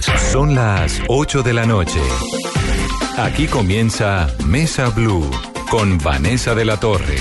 Son las 8 de la noche. Aquí comienza Mesa Blue con Vanessa de la Torre.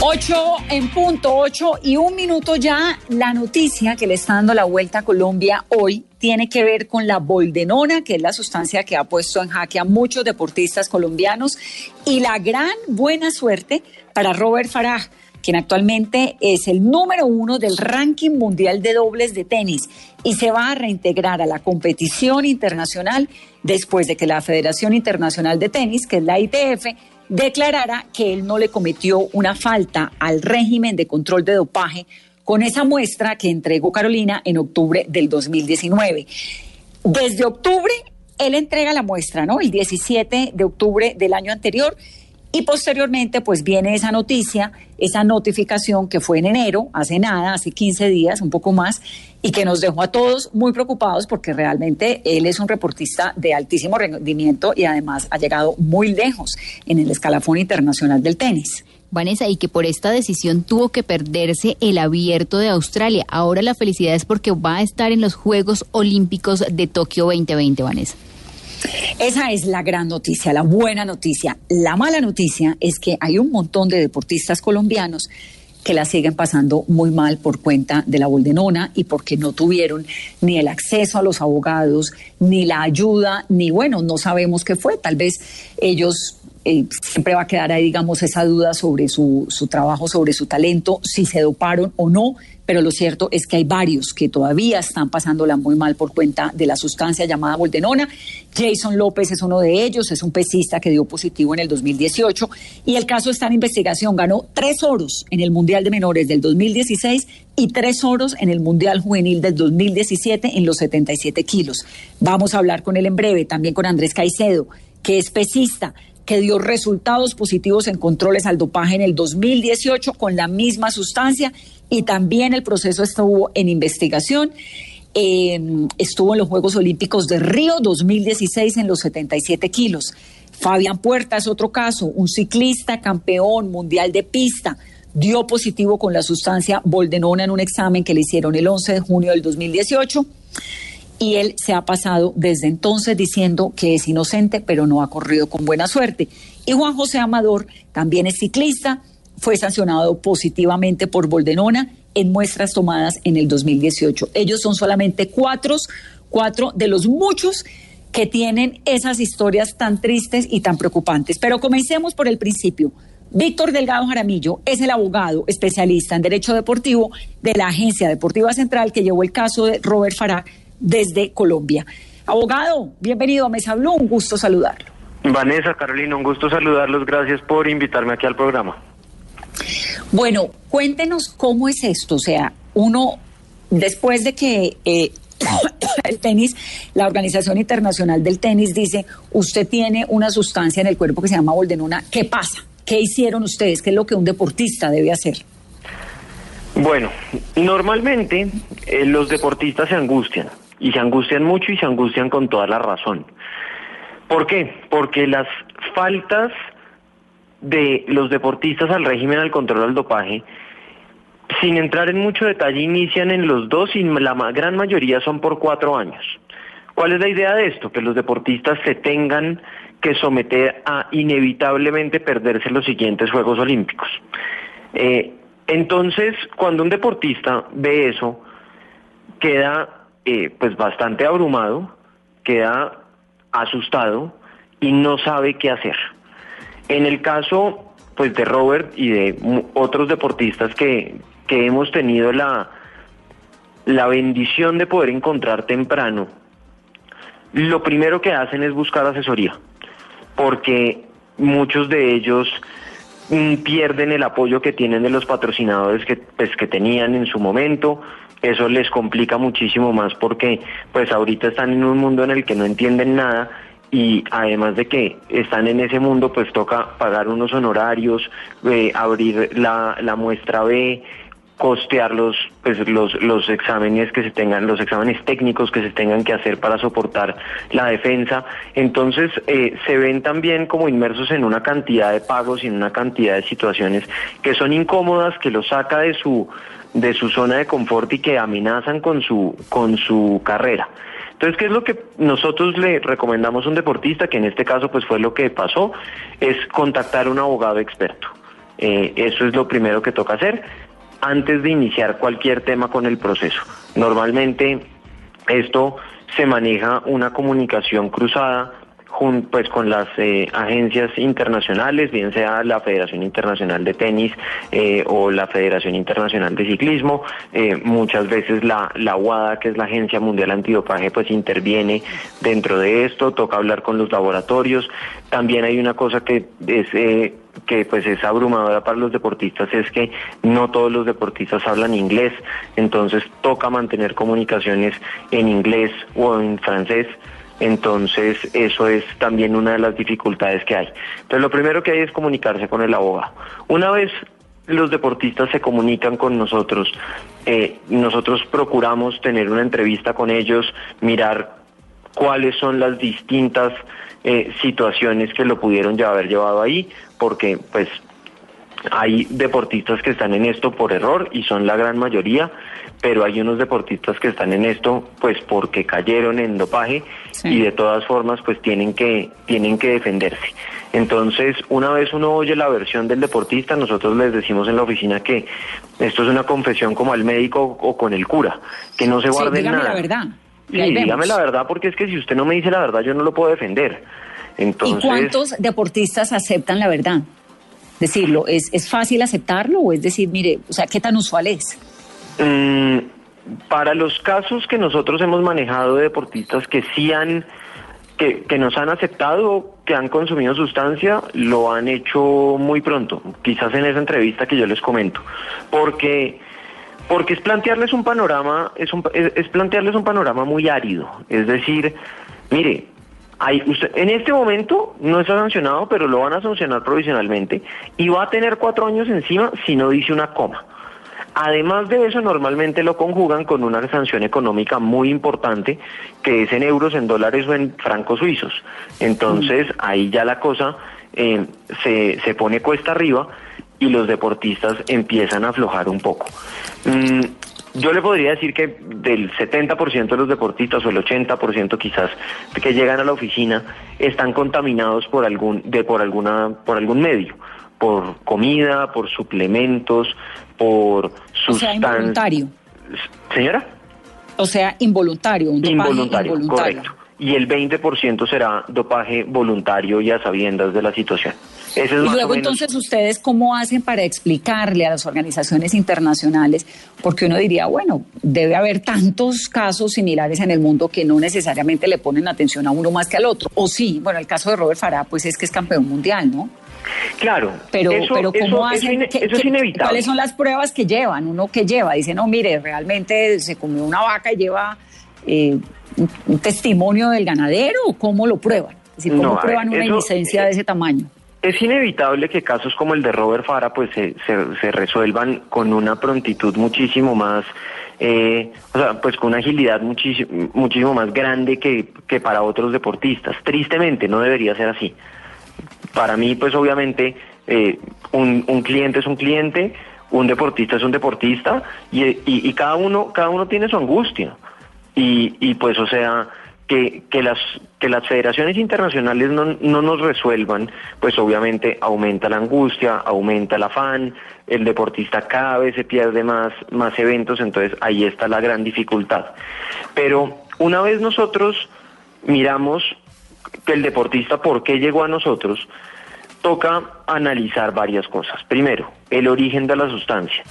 8 en punto, 8 y un minuto ya. La noticia que le está dando la vuelta a Colombia hoy tiene que ver con la boldenona, que es la sustancia que ha puesto en jaque a muchos deportistas colombianos, y la gran buena suerte para Robert Farah, quien actualmente es el número uno del ranking mundial de dobles de tenis y se va a reintegrar a la competición internacional después de que la Federación Internacional de Tenis, que es la ITF, declarara que él no le cometió una falta al régimen de control de dopaje con esa muestra que entregó Carolina en octubre del 2019. Desde octubre, él entrega la muestra, ¿no? El 17 de octubre del año anterior y posteriormente, pues viene esa noticia, esa notificación que fue en enero, hace nada, hace 15 días, un poco más, y que nos dejó a todos muy preocupados porque realmente él es un reportista de altísimo rendimiento y además ha llegado muy lejos en el escalafón internacional del tenis. Vanessa, y que por esta decisión tuvo que perderse el abierto de Australia. Ahora la felicidad es porque va a estar en los Juegos Olímpicos de Tokio 2020, Vanessa. Esa es la gran noticia, la buena noticia. La mala noticia es que hay un montón de deportistas colombianos que la siguen pasando muy mal por cuenta de la boldenona y porque no tuvieron ni el acceso a los abogados, ni la ayuda, ni bueno, no sabemos qué fue. Tal vez ellos eh, siempre va a quedar ahí, digamos, esa duda sobre su, su trabajo, sobre su talento, si se doparon o no, pero lo cierto es que hay varios que todavía están pasándola muy mal por cuenta de la sustancia llamada boldenona. Jason López es uno de ellos, es un pesista que dio positivo en el 2018 y el caso está en investigación. Ganó tres oros en el Mundial de Menores del 2016 y tres oros en el Mundial Juvenil del 2017 en los 77 kilos. Vamos a hablar con él en breve, también con Andrés Caicedo, que es pesista que dio resultados positivos en controles al dopaje en el 2018 con la misma sustancia y también el proceso estuvo en investigación. Eh, estuvo en los Juegos Olímpicos de Río 2016 en los 77 kilos. Fabián Puerta es otro caso, un ciclista campeón mundial de pista, dio positivo con la sustancia boldenona en un examen que le hicieron el 11 de junio del 2018 y él se ha pasado desde entonces diciendo que es inocente, pero no ha corrido con buena suerte. Y Juan José Amador también es ciclista, fue sancionado positivamente por Boldenona en muestras tomadas en el 2018. Ellos son solamente cuatro, cuatro de los muchos que tienen esas historias tan tristes y tan preocupantes. Pero comencemos por el principio. Víctor Delgado Jaramillo es el abogado especialista en Derecho Deportivo de la Agencia Deportiva Central que llevó el caso de Robert Farah desde Colombia. Abogado, bienvenido a Mesa Blue, un gusto saludarlo. Vanessa, Carolina, un gusto saludarlos, gracias por invitarme aquí al programa. Bueno, cuéntenos cómo es esto, o sea, uno, después de que eh, el tenis, la Organización Internacional del Tenis dice, usted tiene una sustancia en el cuerpo que se llama boldenona, ¿qué pasa? ¿Qué hicieron ustedes? ¿Qué es lo que un deportista debe hacer? Bueno, normalmente eh, los deportistas se angustian y se angustian mucho y se angustian con toda la razón. ¿Por qué? Porque las faltas de los deportistas al régimen al control del dopaje, sin entrar en mucho detalle, inician en los dos y la gran mayoría son por cuatro años. ¿Cuál es la idea de esto? Que los deportistas se tengan que someter a inevitablemente perderse los siguientes Juegos Olímpicos. Eh, entonces, cuando un deportista ve eso, queda eh, pues bastante abrumado, queda asustado y no sabe qué hacer. En el caso pues de Robert y de otros deportistas que, que hemos tenido la, la bendición de poder encontrar temprano, lo primero que hacen es buscar asesoría, porque muchos de ellos mm, pierden el apoyo que tienen de los patrocinadores que, pues, que tenían en su momento. Eso les complica muchísimo más porque pues ahorita están en un mundo en el que no entienden nada y además de que están en ese mundo, pues toca pagar unos honorarios, eh, abrir la, la muestra B, costear los, pues, los, los exámenes que se tengan, los exámenes técnicos que se tengan que hacer para soportar la defensa. Entonces, eh, se ven también como inmersos en una cantidad de pagos y en una cantidad de situaciones que son incómodas, que los saca de su, de su zona de confort y que amenazan con su, con su carrera. Entonces, ¿qué es lo que nosotros le recomendamos a un deportista, que en este caso pues fue lo que pasó, es contactar a un abogado experto. Eh, eso es lo primero que toca hacer antes de iniciar cualquier tema con el proceso. Normalmente esto se maneja una comunicación cruzada pues con las eh, agencias internacionales, bien sea la Federación Internacional de Tenis eh, o la Federación Internacional de Ciclismo. Eh, muchas veces la, la UADA, que es la Agencia Mundial Antidopaje, pues interviene dentro de esto, toca hablar con los laboratorios. También hay una cosa que es que pues es abrumadora para los deportistas es que no todos los deportistas hablan inglés, entonces toca mantener comunicaciones en inglés o en francés entonces, eso es también una de las dificultades que hay. Entonces, lo primero que hay es comunicarse con el abogado. Una vez los deportistas se comunican con nosotros, eh, nosotros procuramos tener una entrevista con ellos, mirar cuáles son las distintas eh, situaciones que lo pudieron ya haber llevado ahí, porque pues hay deportistas que están en esto por error y son la gran mayoría, pero hay unos deportistas que están en esto pues porque cayeron en dopaje y de todas formas pues tienen que tienen que defenderse. Entonces, una vez uno oye la versión del deportista, nosotros les decimos en la oficina que esto es una confesión como al médico o con el cura, que no se guarde sí, nada. la verdad. Sí, dígame la verdad porque es que si usted no me dice la verdad yo no lo puedo defender. Entonces, ¿Y cuántos deportistas aceptan la verdad? decirlo? ¿Es, ¿Es fácil aceptarlo o es decir, mire, o sea, qué tan usual es? Mm, para los casos que nosotros hemos manejado de deportistas que sí han, que, que nos han aceptado, que han consumido sustancia, lo han hecho muy pronto, quizás en esa entrevista que yo les comento, porque porque es plantearles un panorama, es, un, es plantearles un panorama muy árido, es decir, mire, en este momento no está sancionado, pero lo van a sancionar provisionalmente y va a tener cuatro años encima si no dice una coma. Además de eso, normalmente lo conjugan con una sanción económica muy importante, que es en euros, en dólares o en francos suizos. Entonces, ahí ya la cosa eh, se, se pone cuesta arriba y los deportistas empiezan a aflojar un poco. Mm, yo le podría decir que del 70% de los deportistas o el 80% quizás que llegan a la oficina están contaminados por algún de por alguna por algún medio, por comida, por suplementos, por sustancias. O sea, involuntario. Señora? O sea, involuntario, un involuntario, correcto. Y el 20% será dopaje voluntario y a sabiendas de la situación y luego entonces ustedes cómo hacen para explicarle a las organizaciones internacionales, porque uno diría, bueno, debe haber tantos casos similares en el mundo que no necesariamente le ponen atención a uno más que al otro. O sí, bueno, el caso de Robert Farah, pues es que es campeón mundial, ¿no? Claro, pero, pero ¿cómo hacen? Eso, es inevitable. ¿Cuáles son las pruebas que llevan? Uno que lleva, dice, no, mire, realmente se comió una vaca y lleva eh, un testimonio del ganadero, ¿cómo lo prueban? Es decir, ¿cómo prueban una licencia de ese tamaño? Es inevitable que casos como el de Robert Fara pues se, se, resuelvan con una prontitud muchísimo más, eh, o sea, pues con una agilidad muchísimo, muchísimo más grande que, que para otros deportistas. Tristemente, no debería ser así. Para mí, pues obviamente, eh, un, un cliente es un cliente, un deportista es un deportista y, y, y, cada uno cada uno tiene su angustia y, pues o sea que, que, las, que las federaciones internacionales no, no nos resuelvan, pues obviamente aumenta la angustia, aumenta el afán, el deportista cada vez se pierde más, más eventos, entonces ahí está la gran dificultad. Pero una vez nosotros miramos que el deportista por qué llegó a nosotros, toca analizar varias cosas. Primero, el origen de la sustancia.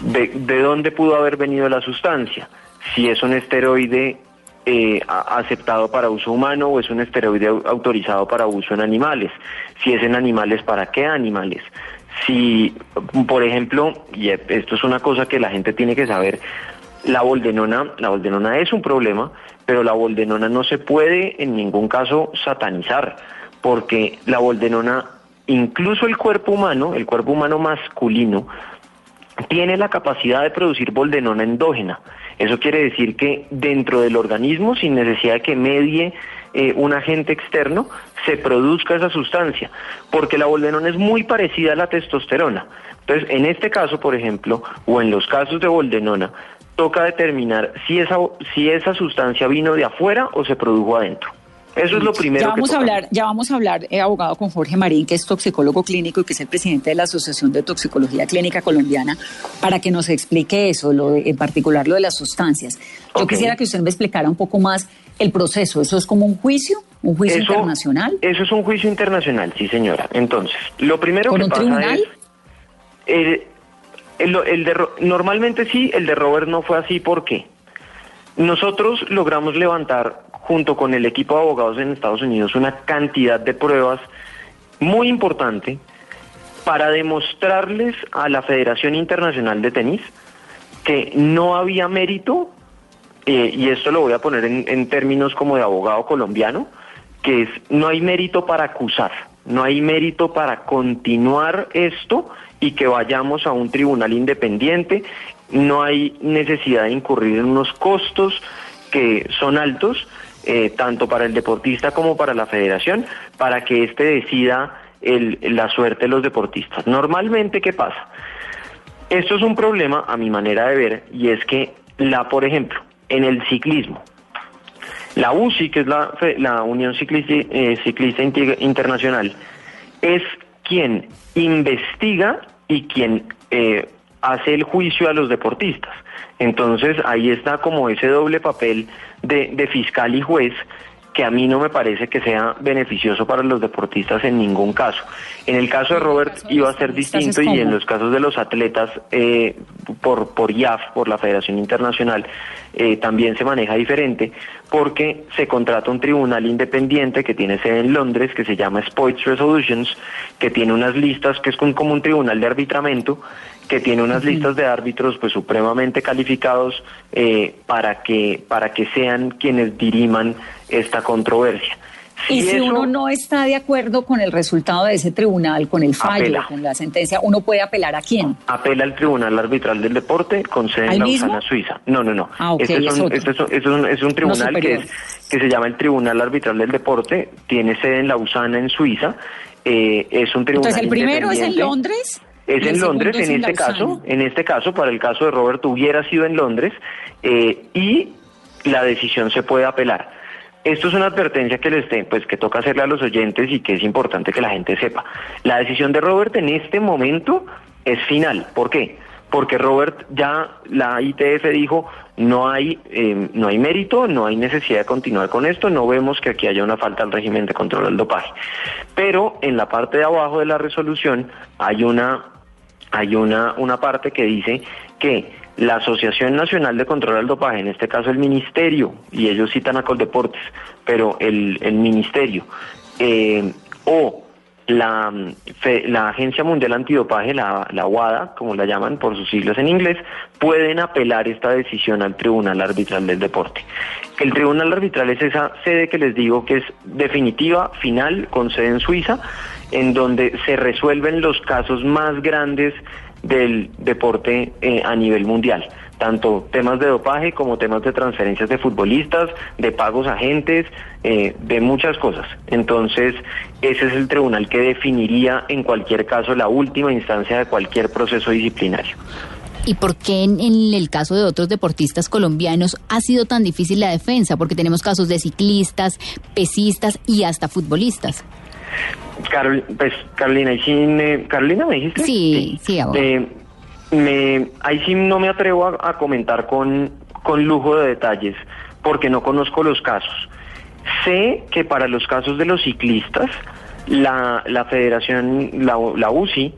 De, de dónde pudo haber venido la sustancia. Si es un esteroide eh, aceptado para uso humano o es un esteroide autorizado para uso en animales. Si es en animales, ¿para qué animales? si, por ejemplo, y esto es una cosa que la gente tiene que saber, la boldenona, la boldenona es un problema, pero la boldenona no se puede en ningún caso satanizar, porque la boldenona, incluso el cuerpo humano, el cuerpo humano masculino, tiene la capacidad de producir boldenona endógena. Eso quiere decir que dentro del organismo, sin necesidad de que medie eh, un agente externo, se produzca esa sustancia, porque la boldenona es muy parecida a la testosterona. Entonces, en este caso, por ejemplo, o en los casos de boldenona, toca determinar si esa, si esa sustancia vino de afuera o se produjo adentro. Eso es lo primero. Ya vamos a hablar, ya vamos a hablar, eh, abogado, con Jorge Marín, que es toxicólogo clínico y que es el presidente de la Asociación de Toxicología Clínica Colombiana, para que nos explique eso, lo en particular lo de las sustancias. Yo quisiera que usted me explicara un poco más el proceso. ¿Eso es como un juicio? ¿Un juicio internacional? Eso es un juicio internacional, sí, señora. Entonces, lo primero que pasa es... Eh, el, de, normalmente sí, el de Robert no fue así. ¿Por qué? Nosotros logramos levantar, junto con el equipo de abogados en Estados Unidos, una cantidad de pruebas muy importante para demostrarles a la Federación Internacional de Tenis que no había mérito, eh, y esto lo voy a poner en, en términos como de abogado colombiano, que es no hay mérito para acusar, no hay mérito para continuar esto y que vayamos a un tribunal independiente. No hay necesidad de incurrir en unos costos que son altos, eh, tanto para el deportista como para la federación, para que éste decida la suerte de los deportistas. Normalmente, ¿qué pasa? Esto es un problema, a mi manera de ver, y es que, la, por ejemplo, en el ciclismo, la UCI, que es la, la Unión Ciclista, eh, Ciclista Internacional, es quien investiga y quien eh, hace el juicio a los deportistas. Entonces ahí está como ese doble papel de, de, fiscal y juez que a mí no me parece que sea beneficioso para los deportistas en ningún caso. En el caso de Robert iba a ser distinto y en los casos de los atletas eh, por, por IAF, por la Federación Internacional, eh, también se maneja diferente porque se contrata un tribunal independiente que tiene sede en Londres, que se llama Sports Resolutions, que tiene unas listas, que es como un tribunal de arbitramiento, que tiene unas listas de árbitros pues supremamente calificados eh, para que para que sean quienes diriman esta controversia. Y si uno no está de acuerdo con el resultado de ese tribunal, con el fallo, con la sentencia, ¿uno puede apelar a quién? Apela al Tribunal Arbitral del Deporte con sede en Lausana, Suiza. No, no, no. Ah, este, es, un, este es, un, tribunal que, es, que se llama el Tribunal Arbitral del Deporte, tiene sede en Lausana, en Suiza. Eh, es un tribunal Entonces, ¿el primero es en Londres? Es en Londres, en este caso, en este caso, para el caso de Robert hubiera sido en Londres eh, y la decisión se puede apelar. Esto es una advertencia que les pues que toca hacerle a los oyentes y que es importante que la gente sepa. La decisión de Robert en este momento es final. ¿Por qué? Porque Robert ya la ITF dijo no hay eh, no hay mérito, no hay necesidad de continuar con esto, no vemos que aquí haya una falta al régimen de control del dopaje. Pero en la parte de abajo de la resolución hay una hay una una parte que dice que la Asociación Nacional de Control del Dopaje, en este caso el Ministerio, y ellos citan a Coldeportes, pero el, Ministerio, eh, o la, la, Agencia Mundial Antidopaje, la, la WADA, como la llaman por sus siglas en inglés, pueden apelar esta decisión al Tribunal Arbitral del Deporte. El Tribunal Arbitral es esa sede que les digo que es definitiva, final, con sede en Suiza, en donde se resuelven los casos más grandes del deporte eh, a nivel mundial, tanto temas de dopaje como temas de transferencias de futbolistas, de pagos a agentes, eh, de muchas cosas. Entonces, ese es el tribunal que definiría en cualquier caso la última instancia de cualquier proceso disciplinario. ¿Y por qué en, el caso de otros deportistas colombianos ha sido tan difícil la defensa? Porque tenemos casos de ciclistas, pesistas y hasta futbolistas. Carol, pues Carolina, ¿y sí Carolina me dijiste? Sí, sí, eh, me, ahí sí no me atrevo a, comentar con, con lujo de detalles porque no conozco los casos. Sé que para los casos de los ciclistas, la, la federación, la, la UCI,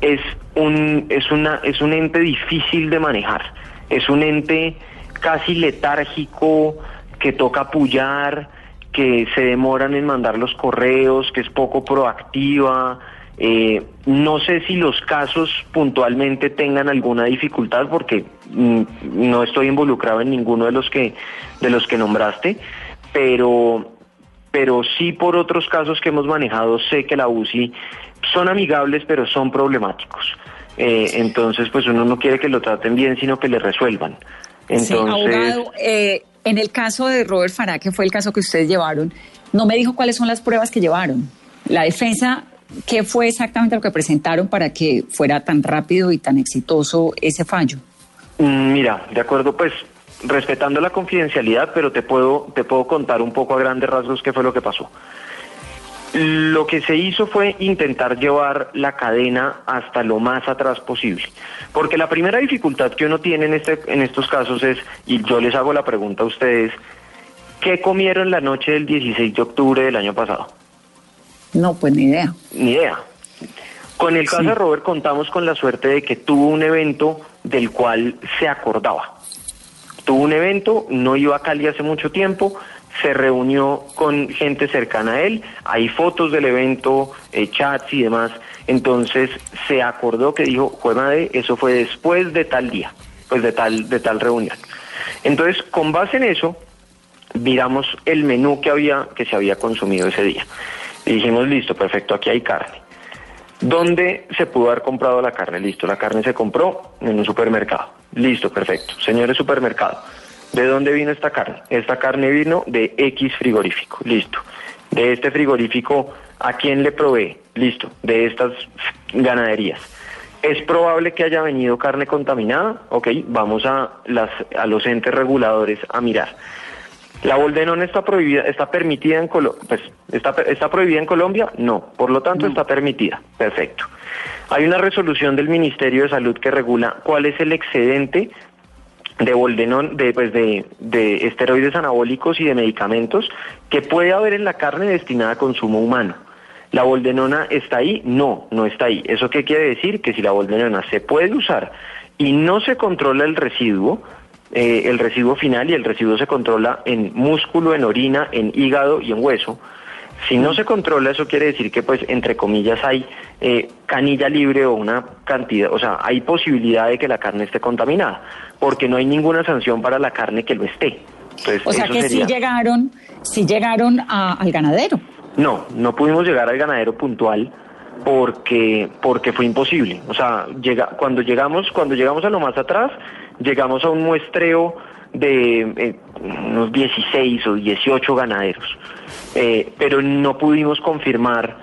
es un, es, una, es un ente difícil de manejar. Es un ente casi letárgico que toca apoyar, que se demoran en mandar los correos, que es poco proactiva, Eh, no sé si los casos puntualmente tengan alguna dificultad porque mm, no estoy involucrado en ninguno de los que de los que nombraste, pero pero sí por otros casos que hemos manejado sé que la UCI son amigables pero son problemáticos. Eh, entonces pues uno no quiere que lo traten bien sino que le resuelvan. Entonces, abogado, eh, en el caso de Robert Farah, que fue el caso que ustedes llevaron, no me dijo cuáles son las pruebas que llevaron. La defensa ¿Qué fue exactamente lo que presentaron para que fuera tan rápido y tan exitoso ese fallo? Mm, mira, de acuerdo, pues respetando la confidencialidad, pero te puedo, te puedo contar un poco a grandes rasgos qué fue lo que pasó. Lo que se hizo fue intentar llevar la cadena hasta lo más atrás posible, porque la primera dificultad que uno tiene en, este, en estos casos es, y yo les hago la pregunta a ustedes, ¿qué comieron la noche del 16 de octubre del año pasado? No, pues ni idea. Ni idea. Con el caso de Robert contamos con la suerte de que tuvo un evento del cual se acordaba. Tuvo un evento, no iba a Cali hace mucho tiempo, se reunió con gente cercana a él, hay fotos del evento, eh, chats y demás, entonces se acordó que dijo, fue madre, eso fue después de tal día, pues de tal, de tal reunión. Entonces, con base en eso, miramos el menú que había, que se había consumido ese día. Y dijimos, listo, perfecto, aquí hay carne. ¿Dónde se pudo haber comprado la carne? Listo, la carne se compró en un supermercado. Listo, perfecto. Señores supermercado, ¿de dónde vino esta carne? Esta carne vino de X frigorífico. Listo. De este frigorífico, ¿a quién le provee? Listo, de estas ganaderías. ¿Es probable que haya venido carne contaminada? Ok, vamos a, las, a los entes reguladores a mirar. ¿La boldenona está prohibida, está permitida en Colombia? Pues, ¿está, ¿está prohibida en Colombia? No, por lo tanto está permitida. Perfecto. Hay una resolución del Ministerio de Salud que regula cuál es el excedente de boldenón, de, pues de, de esteroides anabólicos y de medicamentos que puede haber en la carne destinada a consumo humano. ¿La boldenona está ahí? No, no está ahí. ¿Eso qué quiere decir? Que si la boldenona se puede usar y no se controla el residuo, eh, el residuo final y el residuo se controla en músculo, en orina, en hígado y en hueso. Si no se controla, eso quiere decir que, pues, entre comillas, hay eh, canilla libre o una cantidad, o sea, hay posibilidad de que la carne esté contaminada, porque no hay ninguna sanción para la carne que lo esté. o sea que si llegaron, si llegaron al ganadero. No, no pudimos llegar al ganadero puntual porque porque fue imposible. O sea, llega, cuando llegamos cuando llegamos a lo más atrás, llegamos a un muestreo de eh, unos 16 o 18 ganaderos, eh, pero no pudimos confirmar,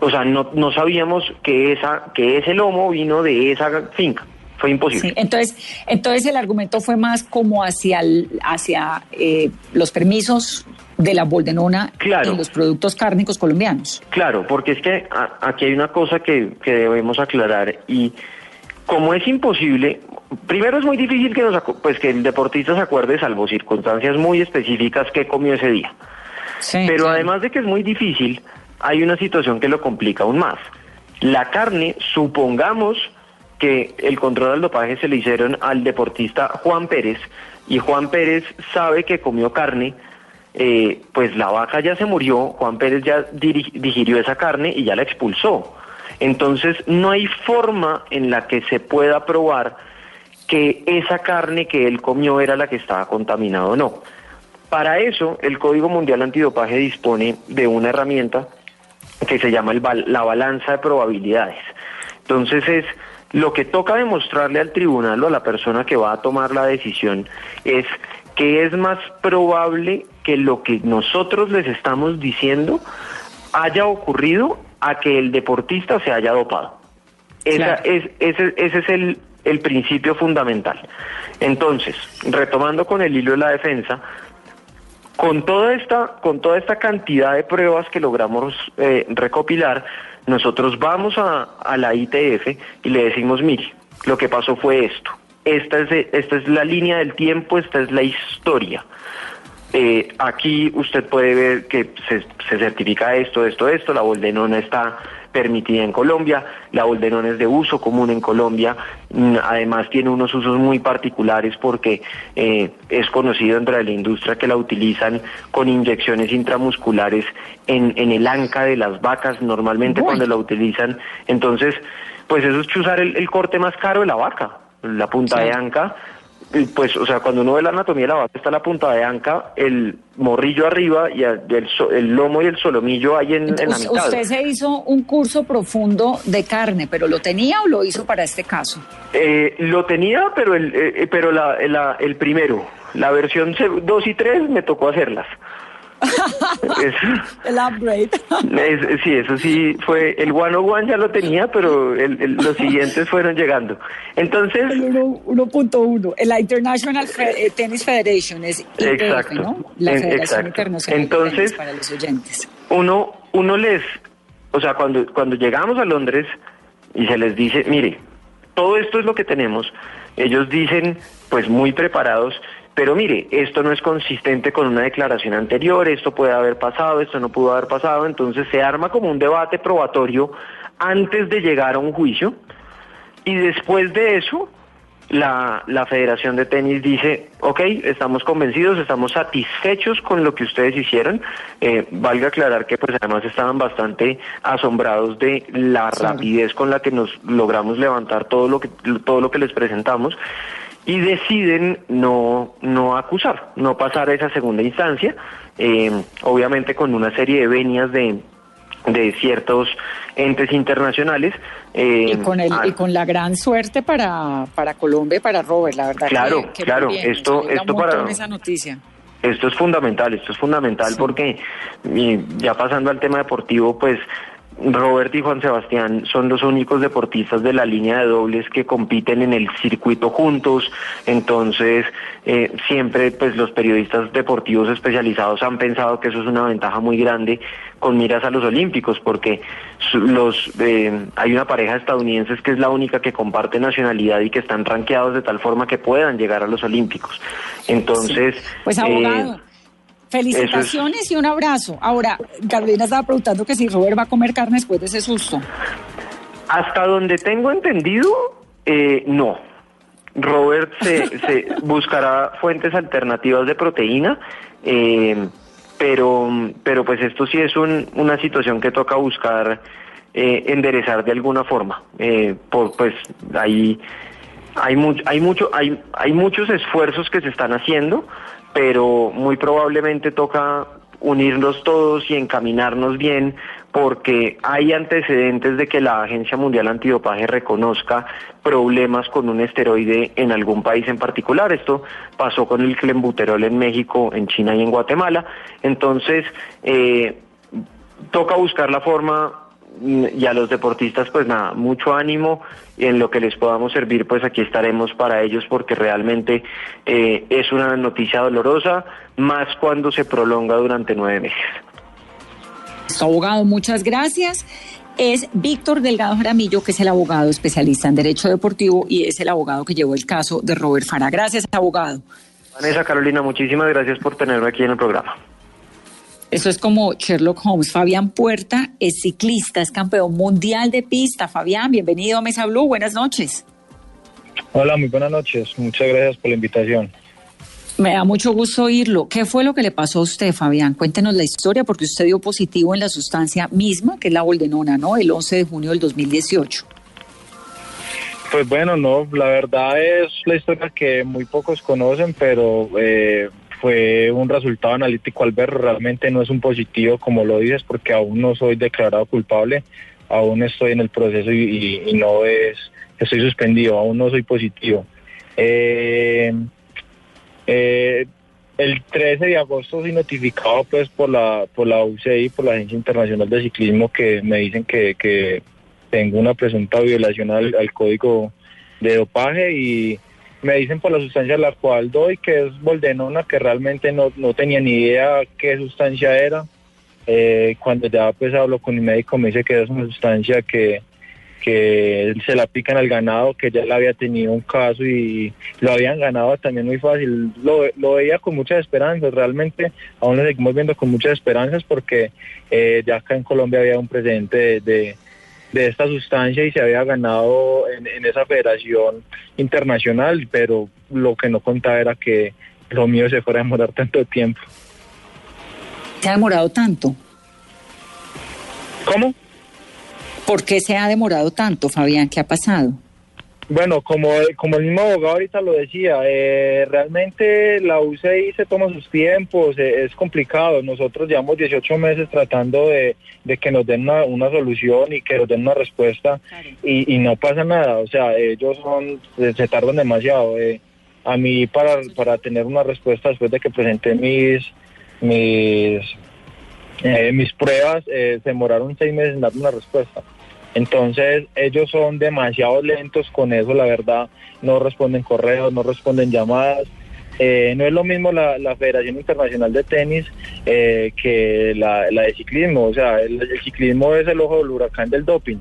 o sea, no, no sabíamos que, esa, que ese lomo vino de esa finca. Fue imposible. entonces, entonces el argumento fue más como hacia, hacia eh, los permisos de la boldenona claro. y los productos cárnicos colombianos. Claro, porque es que aquí hay una cosa que, que debemos aclarar y como es imposible, primero es muy difícil que, nos, pues que el deportista se acuerde, salvo circunstancias muy específicas, qué comió ese día. Pero además de que es muy difícil, hay una situación que lo complica aún más. La carne, supongamos que el control del dopaje se le hicieron al deportista Juan Pérez y Juan Pérez sabe que comió carne, eh, pues la vaca ya se murió, Juan Pérez ya digirió esa carne y ya la expulsó. Entonces, no hay forma en la que se pueda probar que esa carne que él comió era la que estaba contaminada o no. Para eso, el Código Mundial Antidopaje dispone de una herramienta que se llama la balanza de probabilidades. Entonces es lo que toca demostrarle al tribunal o a la persona que va a tomar la decisión es que es más probable que lo que nosotros les estamos diciendo haya ocurrido a que el deportista se haya dopado. Esa, es, ese, ese es el, el principio fundamental. Entonces, retomando con el hilo de la defensa, con toda esta, con toda esta cantidad de pruebas que logramos eh, recopilar, nosotros vamos a, a, la ITF y le decimos, mire, lo que pasó fue esto. Esta es, esta es la línea del tiempo, esta es la historia. Eh, aquí usted puede ver que se, certifica esto, esto, esto, la boldenona está permitida en Colombia, la boldenona es de uso común en Colombia, mm, además tiene unos usos muy particulares porque eh, es conocido entre la industria que la utilizan con inyecciones intramusculares en, en el anca de las vacas, normalmente cuando la utilizan, entonces, pues eso es chuzar el, el corte más caro de la vaca, la punta de anca, pues, o sea, cuando uno ve la anatomía de la vaca, está la punta de anca, el morrillo arriba y el, so- el lomo y el solomillo ahí en, en la mitad. Usted se hizo un curso profundo de carne, pero ¿lo tenía o lo hizo para este caso? Eh, lo tenía, pero el, eh, pero la, la- el primero, la versión 2 y 3 me tocó hacerlas. Es- El upgrade. es- sí, eso sí fue, el one on one ya lo tenía, pero el- el- los siguientes fueron llegando. Entonces, El uno- 1.1, el la International Fe- eh, Tennis Federation es ITF, Exacto. ¿no? La En- Federación exacto. Internacional de Entonces- Tenis para los oyentes. uno, uno les, o sea, cuando, cuando llegamos a Londres y se les dice, mire, todo esto es lo que tenemos, ellos dicen, pues muy preparados, pero mire, esto no es consistente con una declaración anterior, esto puede haber pasado, esto no pudo haber pasado, entonces se arma como un debate probatorio antes de llegar a un juicio. Y después de eso la, la Federación de Tenis dice, ok, estamos convencidos, estamos satisfechos con lo que ustedes hicieron. Eh, valga aclarar que pues además estaban bastante asombrados de la rapidez con la que nos logramos levantar todo lo que, todo lo que les presentamos y deciden no, no acusar, no pasar a esa segunda instancia, eh, obviamente con una serie de venias de, de ciertos entes internacionales. eh, Y con, el, y con la gran suerte para, para Colombia y para Robert, la verdad. Claro, que- que claro, bien, esto- esto para- esa noticia. Esto es fundamental, esto es fundamental porque ya pasando al tema deportivo, pues Robert y Juan Sebastián son los únicos deportistas de la línea de dobles que compiten en el circuito juntos, entonces eh, siempre pues los periodistas deportivos especializados han pensado que eso es una ventaja muy grande con miras a los olímpicos porque los eh, hay una pareja de estadounidenses que es la única que comparte nacionalidad y que están rankeados de tal forma que puedan llegar a los olímpicos. Entonces, Pues eh, felicitaciones y un abrazo. Ahora, Carolina estaba preguntando que si Robert va a comer carne después de ese susto. Hasta donde tengo entendido, eh, no. Robert se, se buscará fuentes alternativas de proteína, eh, pero, pero pues esto sí es un- una situación que toca buscar eh, enderezar de alguna forma. Eh, por, pues hay hay mucho, hay mucho, hay, hay muchos esfuerzos que se están haciendo, pero muy probablemente toca unirnos todos y encaminarnos bien porque hay antecedentes de que la Agencia Mundial Antidopaje reconozca problemas con un esteroide en algún país en particular. Esto pasó con el clenbuterol en México, en China y en Guatemala. Entonces, eh, toca buscar la forma y a los deportistas pues nada, mucho ánimo y en lo que les podamos servir pues aquí estaremos para ellos porque realmente eh, es una noticia dolorosa, más cuando se prolonga durante nueve meses. Abogado, muchas gracias. Es Víctor Delgado Jaramillo, que es el abogado especialista en Derecho Deportivo y es el abogado que llevó el caso de Robert Fara. Gracias, abogado. Vanessa Carolina, muchísimas gracias por tenerme aquí en el programa. Eso es como Sherlock Holmes. Fabián Puerta es ciclista, es campeón mundial de pista. Fabián, bienvenido a Mesa Blue. Buenas noches. Hola, muy buenas noches. Muchas gracias por la invitación. Me da mucho gusto oírlo. ¿Qué fue lo que le pasó a usted, Fabián? Cuéntenos la historia, porque usted dio positivo en la sustancia misma, que es la boldenona, ¿no? El 11 de junio del 2018. Pues bueno, no, la verdad es la historia que muy pocos conocen, pero eh, fue un resultado analítico al ver, realmente no es un positivo como lo dices, porque aún no soy declarado culpable, aún estoy en el proceso y, no es, estoy suspendido, aún no soy positivo. Eh, eh, el 13 de agosto soy notificado pues por la por la UCI, por la Agencia Internacional de Ciclismo, que me dicen que, que tengo una presunta violación al, al código de dopaje y me dicen por la sustancia la cual doy, que es boldenona, que realmente no, no tenía ni idea qué sustancia era. Eh, cuando ya pues hablo con mi médico me dice que es una sustancia que, que se la aplican al ganado, que ya le había tenido un caso y lo habían ganado también muy fácil. Lo, lo veía con muchas esperanzas, realmente aún lo seguimos viendo con muchas esperanzas porque eh, ya acá en Colombia había un precedente de, de, de esta sustancia y se había ganado en, en esa federación internacional, pero lo que no contaba era que lo mío se fuera a demorar tanto tiempo. ¿Se ha demorado tanto? ¿Cómo? ¿Por qué se ha demorado tanto, Fabián? ¿Qué ha pasado? Bueno, como, como el mismo abogado ahorita lo decía, eh, realmente la UCI se toma sus tiempos, eh, es complicado. Nosotros llevamos 18 meses tratando de, de que nos den una, una, solución y que nos den una respuesta y, y, no pasa nada. O sea, ellos son se, se tardan demasiado. Eh. A mí para, para tener una respuesta después de que presenté mis mis eh, mis pruebas se demoraron seis meses en darme una respuesta. Entonces ellos son demasiado lentos con eso, la verdad, no responden correos, no responden llamadas. Eh, no es lo mismo la, Federación Internacional de Tenis eh, que la, de ciclismo, o sea, el, ciclismo es el ojo del huracán del doping.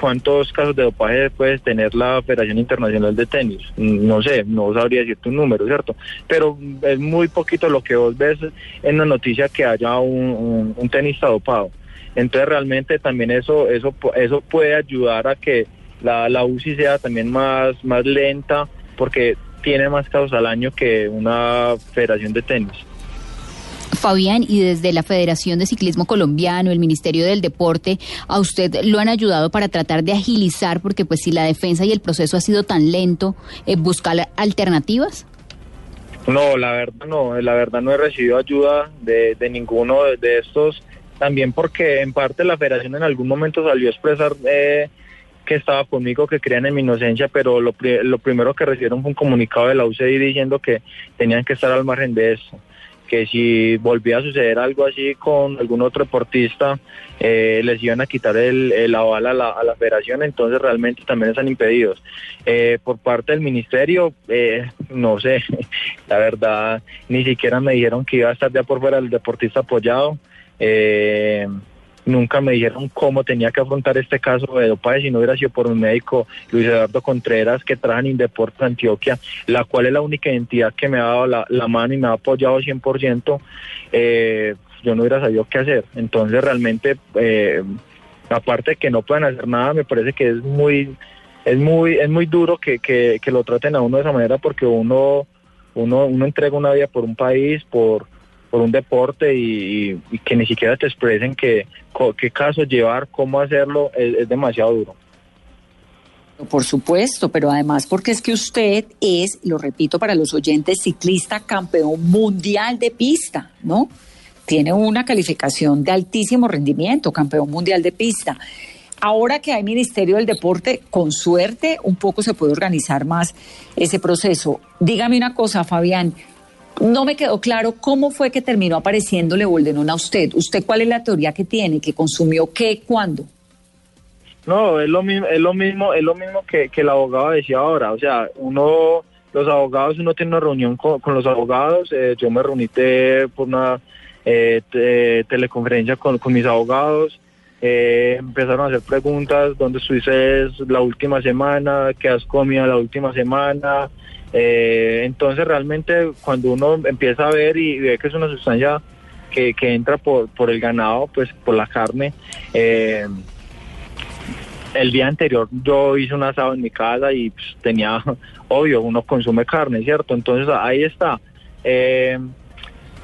¿Cuántos casos de dopaje puede tener la Federación Internacional de Tenis? No sé, no sabría decirte un número, ¿cierto? Pero es muy poquito lo que vos ves en la noticia que haya un tenista dopado. Entonces realmente también eso, eso, eso puede ayudar a que la, la UCI sea también más, más lenta porque tiene más casos al año que una federación de tenis. Fabián, y desde la Federación de Ciclismo Colombiano, el Ministerio del Deporte, ¿a usted lo han ayudado para tratar de agilizar? Porque pues si la defensa y el proceso ha sido tan lento, eh, ¿buscar alternativas? No, la verdad no, la verdad no he recibido ayuda de, de ninguno de, de estos también porque en parte la federación en algún momento salió a expresar eh, que estaba conmigo, que creían en mi inocencia, pero lo, lo, primero que recibieron fue un comunicado de la UCI diciendo que tenían que estar al margen de eso, que si volvía a suceder algo así con algún otro deportista, eh, les iban a quitar el, el aval a la, a la, federación, entonces realmente también están impedidos. Eh, por parte del ministerio, eh, no sé, la verdad, ni siquiera me dijeron que iba a estar ya por fuera el deportista apoyado. Eh, nunca me dijeron cómo tenía que afrontar este caso de dopaje si no hubiera sido por un médico, Luis Eduardo Contreras, que trabaja en Indeportes Antioquia, la cual es la única entidad que me ha dado la, mano y me ha apoyado 100%. Eh, yo no hubiera sabido qué hacer. Entonces realmente, eh, aparte de que no puedan hacer nada, me parece que es muy, es muy, es muy duro que, que, que lo traten a uno de esa manera porque uno, uno, uno entrega una vida por un país, por por un deporte y, que ni siquiera te expresen que, qué caso llevar, cómo hacerlo, es, demasiado duro. Por supuesto, pero además porque es que usted es, lo repito para los oyentes, ciclista campeón mundial de pista, ¿no? Tiene una calificación de altísimo rendimiento, campeón mundial de pista. Ahora que hay Ministerio del Deporte, con suerte un poco se puede organizar más ese proceso. Dígame una cosa, Fabián, no me quedó claro cómo fue que terminó apareciéndole Boldenón a usted. ¿Usted cuál es la teoría que tiene? ¿Que consumió qué, cuándo? No, es lo mismo, es lo mismo, es lo mismo que, que el abogado decía ahora. O sea, uno, los abogados, uno tiene una reunión con, los abogados. Eh, yo me reuní por una eh, te, teleconferencia con, con, mis abogados. Eh, empezaron a hacer preguntas, ¿dónde estuviste la última semana? ¿Qué has comido la última semana? Eh, entonces realmente cuando uno empieza a ver y ve que es una sustancia que, que entra por, por el ganado, pues por la carne, eh, el día anterior yo hice un asado en mi casa y pues, tenía, obvio, uno consume carne, ¿cierto? Entonces ahí está. Eh,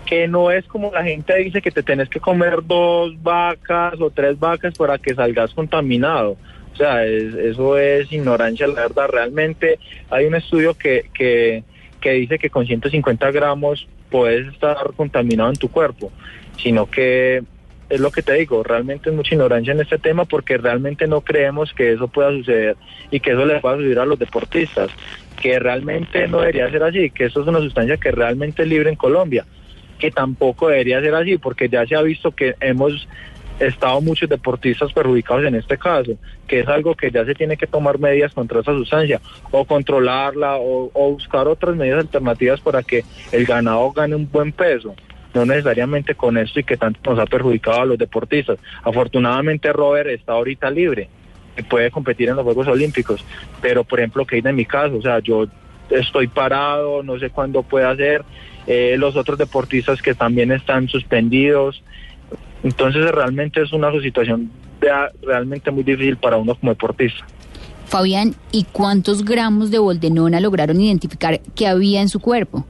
que no es como la gente dice que te tenés que comer dos vacas o tres vacas para que salgas contaminado. O sea, es, eso es ignorancia, la verdad. Realmente hay un estudio que, que, que dice que con 150 gramos puedes estar contaminado en tu cuerpo, sino que es lo que te digo, realmente es mucha ignorancia en este tema porque realmente no creemos que eso pueda suceder y que eso le pueda suceder a los deportistas, que realmente no debería ser así, que eso es una sustancia que realmente es libre en Colombia, que tampoco debería ser así porque ya se ha visto que hemos estado muchos deportistas perjudicados en este caso, que es algo que ya se tiene que tomar medidas contra esa sustancia, o controlarla, o, buscar otras medidas alternativas para que el ganado gane un buen peso, no necesariamente con esto y que tanto nos ha perjudicado a los deportistas. Afortunadamente Robert está ahorita libre, y puede competir en los Juegos Olímpicos, pero por ejemplo, que en mi caso, o sea, yo estoy parado, no sé cuándo puede hacer, eh, los otros deportistas que también están suspendidos, entonces realmente es una situación realmente muy difícil para uno como deportista. Fabián, ¿y cuántos gramos de boldenona lograron identificar que había en su cuerpo?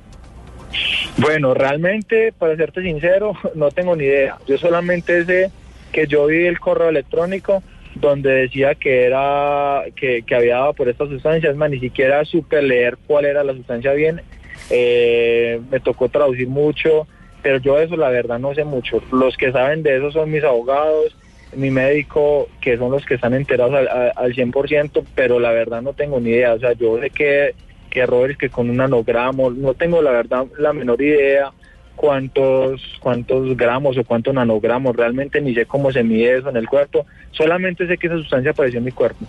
Bueno, realmente, para serte sincero, no tengo ni idea. Yo solamente sé que yo vi el correo electrónico donde decía que era que, había dado por estas sustancias, más ni siquiera supe leer cuál era la sustancia bien. Eh, me tocó traducir mucho, pero yo eso la verdad no sé mucho. Los que saben de eso son mis abogados, mi médico, que son los que están enterados al, al 100%, pero la verdad no tengo ni idea. O sea, yo sé que, que errores que con un nanogramo, no tengo la verdad la menor idea cuántos cuántos gramos o cuántos nanogramos, realmente ni sé cómo se mide eso en el cuerpo, solamente sé que esa sustancia apareció en mi cuerpo,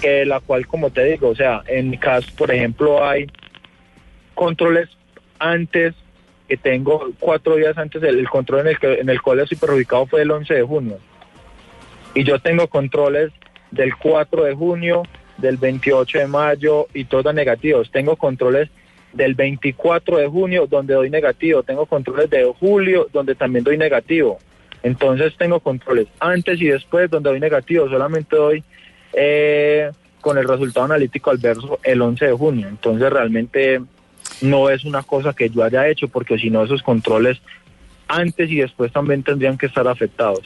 que la cual como te digo, o sea, en mi caso, por ejemplo, hay controles antes que tengo cuatro días antes, el, control en el, que, en el cual estoy perjudicado fue el 11 de junio, y yo tengo controles del 4 de junio, del 28 de mayo y todos negativos, tengo controles del 24 de junio donde doy negativo, tengo controles de julio donde también doy negativo. Entonces tengo controles antes y después donde doy negativo, solamente doy eh, con el resultado analítico adverso el 11 de junio. Entonces realmente no es una cosa que yo haya hecho porque si no esos controles antes y después también tendrían que estar afectados.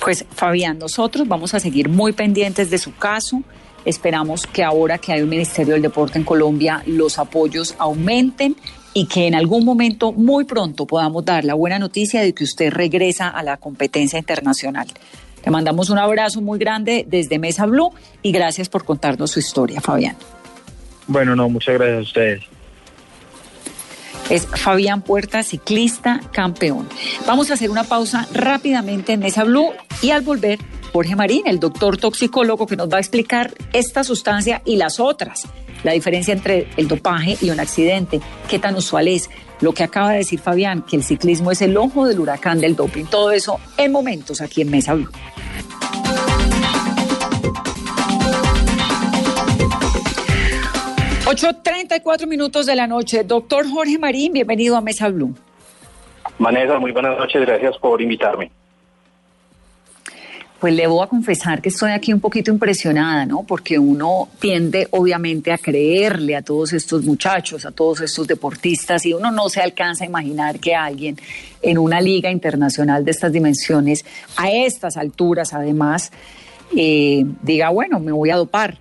Pues Fabián, nosotros vamos a seguir muy pendientes de su caso. Esperamos que ahora que hay un Ministerio del Deporte en Colombia, los apoyos aumenten y que en algún momento, muy pronto, podamos dar la buena noticia de que usted regresa a la competencia internacional. Le mandamos un abrazo muy grande desde Mesa Blue y gracias por contarnos su historia, Fabián. Bueno, no, muchas gracias a ustedes. Es Fabián Puerta, ciclista campeón. Vamos a hacer una pausa rápidamente en Mesa Blue y al volver Jorge Marín, el doctor toxicólogo que nos va a explicar esta sustancia y las otras, la diferencia entre el dopaje y un accidente, qué tan usual es, lo que acaba de decir Fabián, que el ciclismo es el ojo del huracán del doping, todo eso en momentos aquí en Mesa Blue. Cuatro minutos de la noche. Doctor Jorge Marín, bienvenido a Mesa Blue. Vanessa, muy buenas noches, gracias por invitarme. Pues le voy a confesar que estoy aquí un poquito impresionada, ¿no? Porque uno tiende obviamente a creerle a todos estos muchachos, a todos estos deportistas, y uno no se alcanza a imaginar que alguien en una liga internacional de estas dimensiones, a estas alturas además, eh, diga, bueno, me voy a dopar.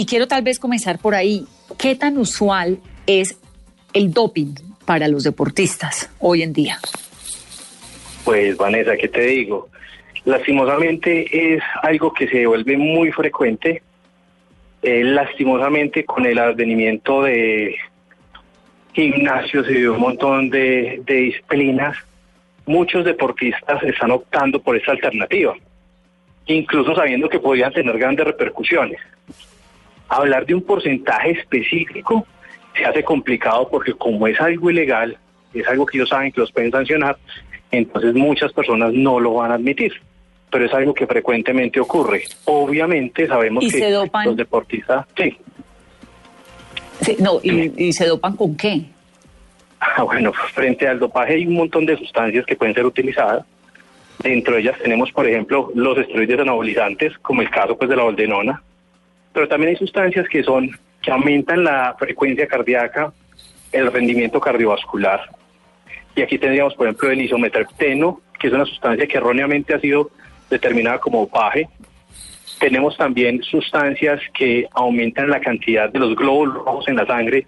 Y quiero tal vez comenzar por ahí. ¿Qué tan usual es el doping para los deportistas hoy en día? Pues Vanessa, ¿qué te digo? Lastimosamente es algo que se vuelve muy frecuente. Eh, lastimosamente con el advenimiento de gimnasios y de un montón de, disciplinas, muchos deportistas están optando por esta alternativa, incluso sabiendo que podrían tener grandes repercusiones. Hablar de un porcentaje específico se hace complicado porque como es algo ilegal, es algo que ellos saben que los pueden sancionar, entonces muchas personas no lo van a admitir pero es algo que frecuentemente ocurre. Obviamente sabemos que los deportistas, sí. no, y, se dopan con qué? Ah, bueno, frente al dopaje hay un montón de sustancias que pueden ser utilizadas. Dentro de ellas tenemos, por ejemplo, los esteroides anabolizantes, como el caso pues de la boldenona, pero también hay sustancias que son que aumentan la frecuencia cardíaca, el rendimiento cardiovascular. Y aquí tendríamos, por ejemplo, el isometrapteno, que es una sustancia que erróneamente ha sido determinada como opaje. Tenemos también sustancias que aumentan la cantidad de los glóbulos rojos en la sangre,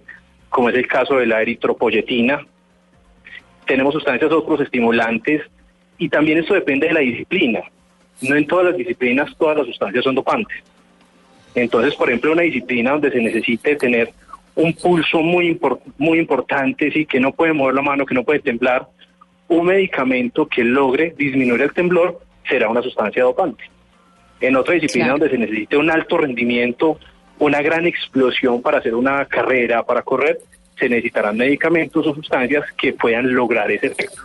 como es el caso de la eritropoyetina. Tenemos sustancias otros estimulantes y también eso depende de la disciplina. No en todas las disciplinas todas las sustancias son dopantes. Entonces, por ejemplo, una disciplina donde se necesite tener un pulso muy, muy importante, sí, que no puede mover la mano, que no puede temblar, un medicamento que logre disminuir el temblor será una sustancia dopante. En otra disciplina donde se necesite un alto rendimiento, una gran explosión para hacer una carrera, para correr, se necesitarán medicamentos o sustancias que puedan lograr ese efecto.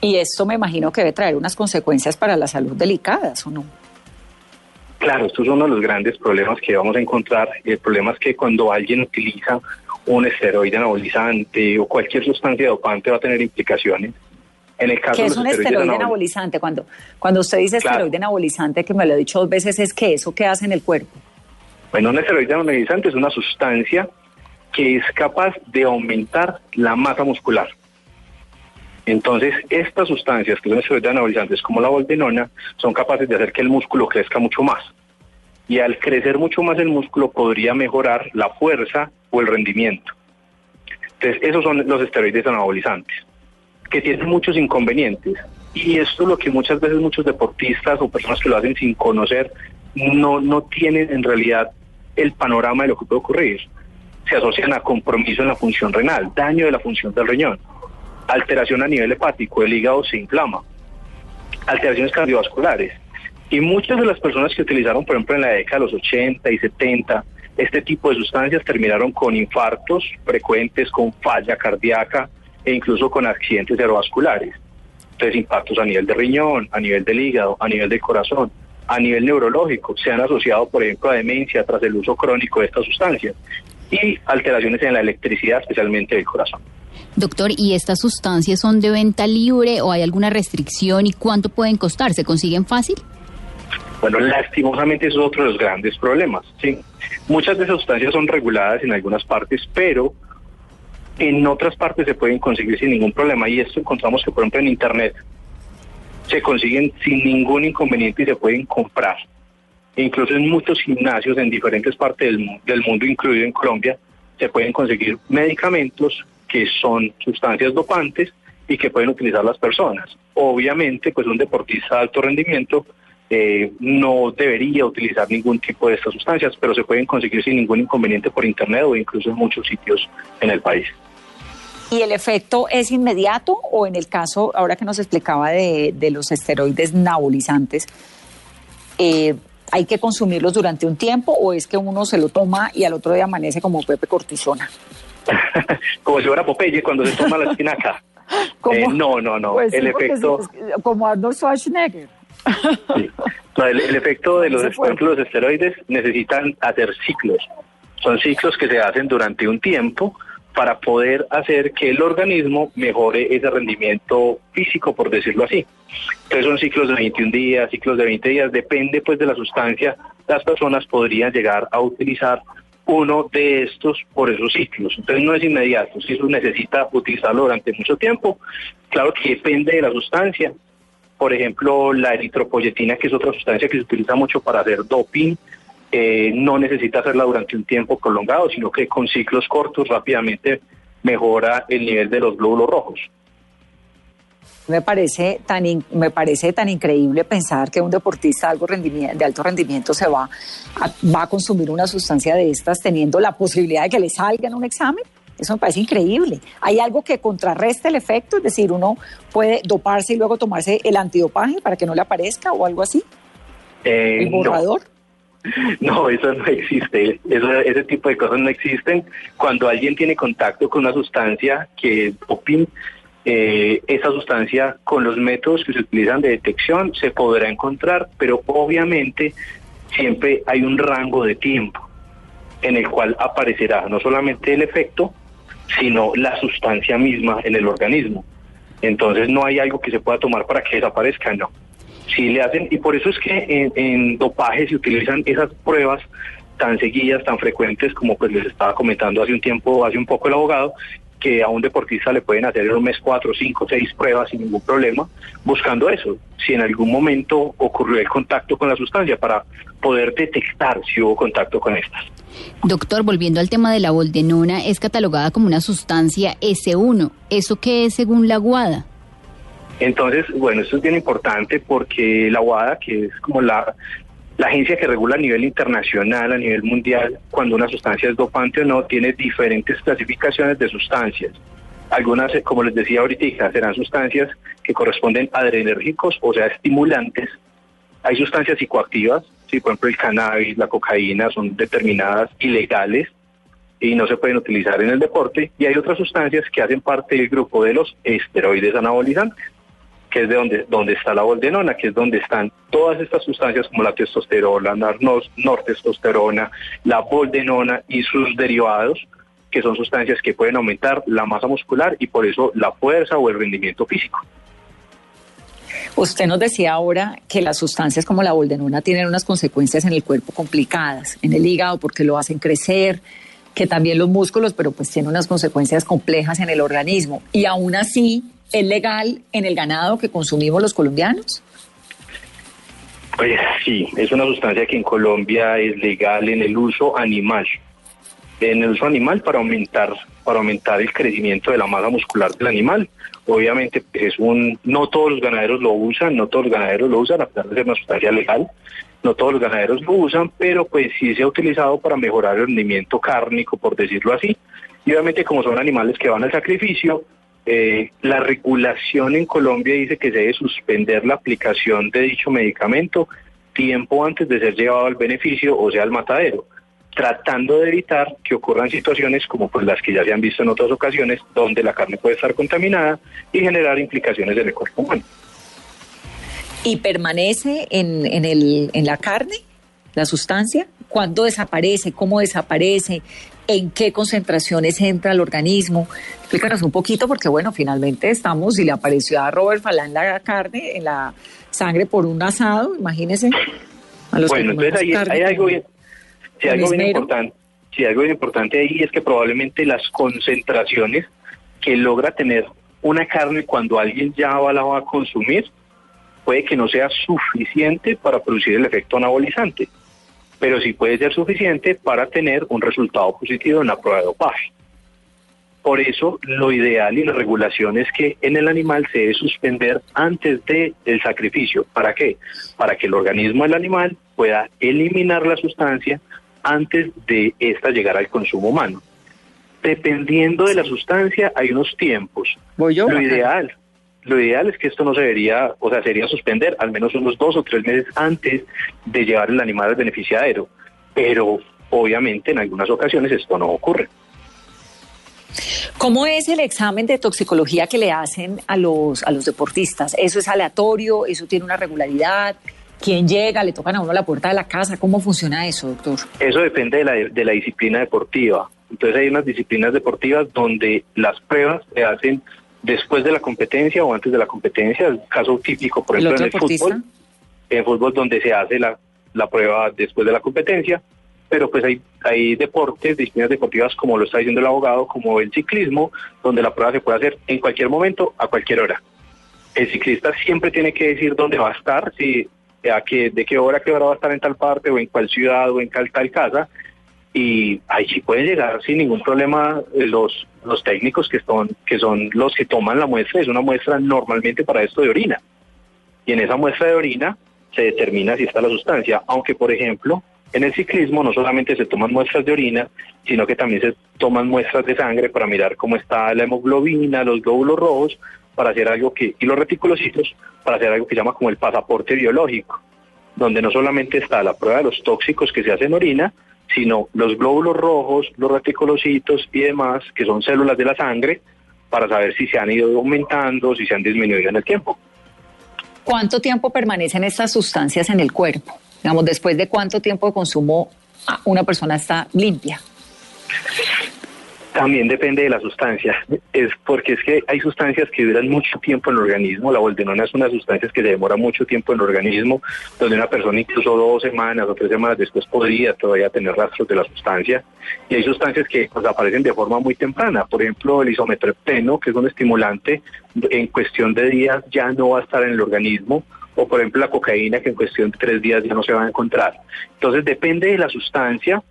Y esto me imagino que debe traer unas consecuencias para la salud delicadas, ¿o no? Claro, esto es uno de los grandes problemas que vamos a encontrar. El problema es que cuando alguien utiliza un esteroide anabolizante o cualquier sustancia dopante va a tener implicaciones En el caso ¿Qué es un esteroide anabolizante? Cuando, cuando usted dice Claro. esteroide anabolizante, que me lo ha dicho dos veces, es que eso que hace en el cuerpo. Bueno, un esteroide anabolizante es una sustancia que es capaz de aumentar la masa muscular. Entonces, estas sustancias que son esteroides anabolizantes como la boldenona son capaces de hacer que el músculo crezca mucho más. Y al crecer mucho más el músculo podría mejorar la fuerza o el rendimiento. Entonces, esos son los esteroides anabolizantes, que tienen muchos inconvenientes. Y esto es lo que muchas veces muchos deportistas o personas que lo hacen sin conocer no, no tienen en realidad el panorama de lo que puede ocurrir. Se asocian a compromiso en la función renal, daño de la función del riñón, alteración a nivel hepático, el hígado se inflama, alteraciones cardiovasculares. Y muchas de las personas que utilizaron, por ejemplo, en la década de los 80 y 70, este tipo de sustancias terminaron con infartos frecuentes, con falla cardíaca e incluso con accidentes cerebrovasculares. Entonces, impactos a nivel de riñón, a nivel del hígado, a nivel del corazón, a nivel neurológico. Se han asociado, por ejemplo, a demencia tras el uso crónico de estas sustancias y alteraciones en la electricidad, especialmente del corazón. Doctor, ¿y estas sustancias son de venta libre o hay alguna restricción y cuánto pueden costar? ¿Se consiguen fácil? Bueno, lastimosamente es otro de los grandes problemas. ¿sí? Muchas de esas sustancias son reguladas en algunas partes, pero en otras partes se pueden conseguir sin ningún problema. Y esto encontramos que, por ejemplo, en Internet se consiguen sin ningún inconveniente y se pueden comprar. E incluso en muchos gimnasios en diferentes partes del mundo, incluido en Colombia, se pueden conseguir medicamentos que son sustancias dopantes y que pueden utilizar las personas. Obviamente, pues un deportista de alto rendimiento eh, no debería utilizar ningún tipo de estas sustancias, pero se pueden conseguir sin ningún inconveniente por internet o incluso en muchos sitios en el país. ¿Y el efecto es inmediato o en el caso, ahora que nos explicaba de, de los esteroides nabolizantes, eh, hay que consumirlos durante un tiempo o es que uno se lo toma y al otro día amanece como Pepe Cortisona? Como si fuera Popeye cuando se toma la espinaca. Eh, no, no, no. Pues sí, el efecto... es- como Arnold Schwarzenegger. No, el, el efecto de los, por ejemplo, los esteroides necesitan hacer ciclos. Son ciclos que se hacen durante un tiempo para poder hacer que el organismo mejore ese rendimiento físico, por decirlo así. Entonces son ciclos de 21 días, ciclos de 20 días, depende pues de la sustancia. Las personas podrían llegar a utilizar uno de estos por esos ciclos. Entonces no es inmediato, si eso necesita utilizarlo durante mucho tiempo. Claro que depende de la sustancia. Por ejemplo, la eritropoyetina, que es otra sustancia que se utiliza mucho para hacer doping, eh, no necesita hacerla durante un tiempo prolongado, sino que con ciclos cortos rápidamente mejora el nivel de los glóbulos rojos. Me parece tan in- me parece tan increíble pensar que un deportista de, algo rendimiento, de alto rendimiento se va a, va a consumir una sustancia de estas teniendo la posibilidad de que le salga en un examen. Eso me parece increíble. ¿Hay algo que contrarreste el efecto? Es decir, uno puede doparse y luego tomarse el antidopaje para que no le aparezca o algo así. Eh, El no. borrador. No, eso no existe. Eso- ese tipo de cosas no existen. Cuando alguien tiene contacto con una sustancia que es doping, eh, esa sustancia con los métodos que se utilizan de detección se podrá encontrar, pero obviamente siempre hay un rango de tiempo en el cual aparecerá no solamente el efecto, sino la sustancia misma en el organismo. Entonces no hay algo que se pueda tomar para que desaparezca, no. Sí le hacen, y por eso es que en, en dopaje se utilizan esas pruebas tan seguidas, tan frecuentes, como pues les estaba comentando hace un tiempo, hace un poco el abogado, que a un deportista le pueden hacer en un mes cuatro, cinco, seis pruebas sin ningún problema, buscando eso, si en algún momento ocurrió el contacto con la sustancia, para poder detectar si hubo contacto con estas. Doctor, volviendo al tema de la boldenona, es catalogada como una sustancia S1. ¿Eso qué es según la WADA? Entonces, bueno, esto es bien importante porque la WADA, que es como la, la agencia que regula a nivel internacional, a nivel mundial, cuando una sustancia es dopante o no, tiene diferentes clasificaciones de sustancias. Algunas, eh, como les decía ahorita, serán sustancias que corresponden a adrenérgicos, o sea, estimulantes. Hay sustancias psicoactivas, sí, por ejemplo el cannabis, la cocaína, son determinadas ilegales y no se pueden utilizar en el deporte. Y hay otras sustancias que hacen parte del grupo de los esteroides anabolizantes que es de donde, está la boldenona, que es donde están todas estas sustancias como la testosterona, la nor- nortestosterona, la boldenona y sus derivados, que son sustancias que pueden aumentar la masa muscular y por eso la fuerza o el rendimiento físico. Usted nos decía ahora que las sustancias como la boldenona tienen unas consecuencias en el cuerpo complicadas, en el hígado porque lo hacen crecer, que también los músculos, pero pues tiene unas consecuencias complejas en el organismo. Y aún así, ¿es legal en el ganado que consumimos los colombianos? Pues sí, es una sustancia que en Colombia es legal en el uso animal. En el uso animal para aumentar, para aumentar el crecimiento de la masa muscular del animal. Obviamente es un, no todos los ganaderos lo usan, no todos los ganaderos lo usan, a pesar de ser una sustancia legal, no todos los ganaderos lo usan, pero pues sí se ha utilizado para mejorar el rendimiento cárnico, por decirlo así. Y obviamente como son animales que van al sacrificio, eh, la regulación en Colombia dice que se debe suspender la aplicación de dicho medicamento tiempo antes de ser llevado al beneficio, o sea, al matadero, tratando de evitar que ocurran situaciones como pues las que ya se han visto en otras ocasiones, donde la carne puede estar contaminada y generar implicaciones en el cuerpo humano. ¿Y permanece en, en, el, en la carne la sustancia? ¿Cuándo desaparece? ¿Cómo desaparece? En qué concentraciones entra el organismo. Explícanos un poquito porque, bueno, finalmente estamos, y le apareció a Robert Falán la carne, en la sangre por un asado, imagínese. bueno, entonces ahí, hay algo bien, sí, algo bien importante. Sí, algo bien importante ahí es que probablemente las concentraciones que logra tener una carne cuando alguien ya la va a consumir puede que no sea suficiente para producir el efecto anabolizante pero sí puede ser suficiente para tener un resultado positivo en la prueba de dopaje. Por eso, lo ideal y la regulación es que en el animal se debe suspender antes del sacrificio. ¿Para qué? Para que el organismo del animal pueda eliminar la sustancia antes de esta llegar al consumo humano. Dependiendo de la sustancia, hay unos tiempos. ¿Voy yo? Lo ideal, lo ideal es que esto no se debería, o sea, sería suspender al menos unos dos o tres meses antes de llevar el animal al beneficiario, pero obviamente en algunas ocasiones esto no ocurre. ¿Cómo es el examen de toxicología que le hacen a los, a los deportistas? ¿Eso es aleatorio? ¿Eso tiene una regularidad? ¿Quién llega? ¿Le tocan a uno la puerta de la casa? ¿Cómo funciona eso, doctor? Eso depende de la, de la disciplina deportiva. Entonces hay unas disciplinas deportivas donde las pruebas se hacen después de la competencia o antes de la competencia, el caso típico, por ejemplo, en el fútbol, en fútbol donde se hace la, la prueba después de la competencia, pero pues hay, hay deportes, disciplinas deportivas como lo está diciendo el abogado, como el ciclismo, donde la prueba se puede hacer en cualquier momento, a cualquier hora. El ciclista siempre tiene que decir dónde va a estar, si a qué, de qué hora, qué hora va a estar en tal parte, o en cuál ciudad, o en tal, tal casa, y sí pueden llegar sin ningún problema los, los técnicos que son, que son los que toman la muestra, es una muestra normalmente para esto de orina. Y en esa muestra de orina se determina si está la sustancia, aunque por ejemplo en el ciclismo no solamente se toman muestras de orina, sino que también se toman muestras de sangre para mirar cómo está la hemoglobina, los glóbulos rojos, para hacer algo que, y los reticulocitos, para hacer algo que se llama como el pasaporte biológico, donde no solamente está la prueba de los tóxicos que se hacen en orina, sino los glóbulos rojos, los reticulocitos y demás, que son células de la sangre, para saber si se han ido aumentando, si se han disminuido en el tiempo. ¿Cuánto tiempo permanecen estas sustancias en el cuerpo? Digamos, después de cuánto tiempo de consumo una persona está limpia. También depende de la sustancia, es porque es que hay sustancias que duran mucho tiempo en el organismo, la boldenona es una sustancia que se demora mucho tiempo en el organismo, donde una persona incluso dos semanas o tres semanas después podría todavía tener rastros de la sustancia, y hay sustancias que pues, aparecen de forma muy temprana, por ejemplo el isometrepteno, que es un estimulante, en cuestión de días ya no va a estar en el organismo, o por ejemplo la cocaína, que en cuestión de tres días ya no se va a encontrar. Entonces depende de la sustancia,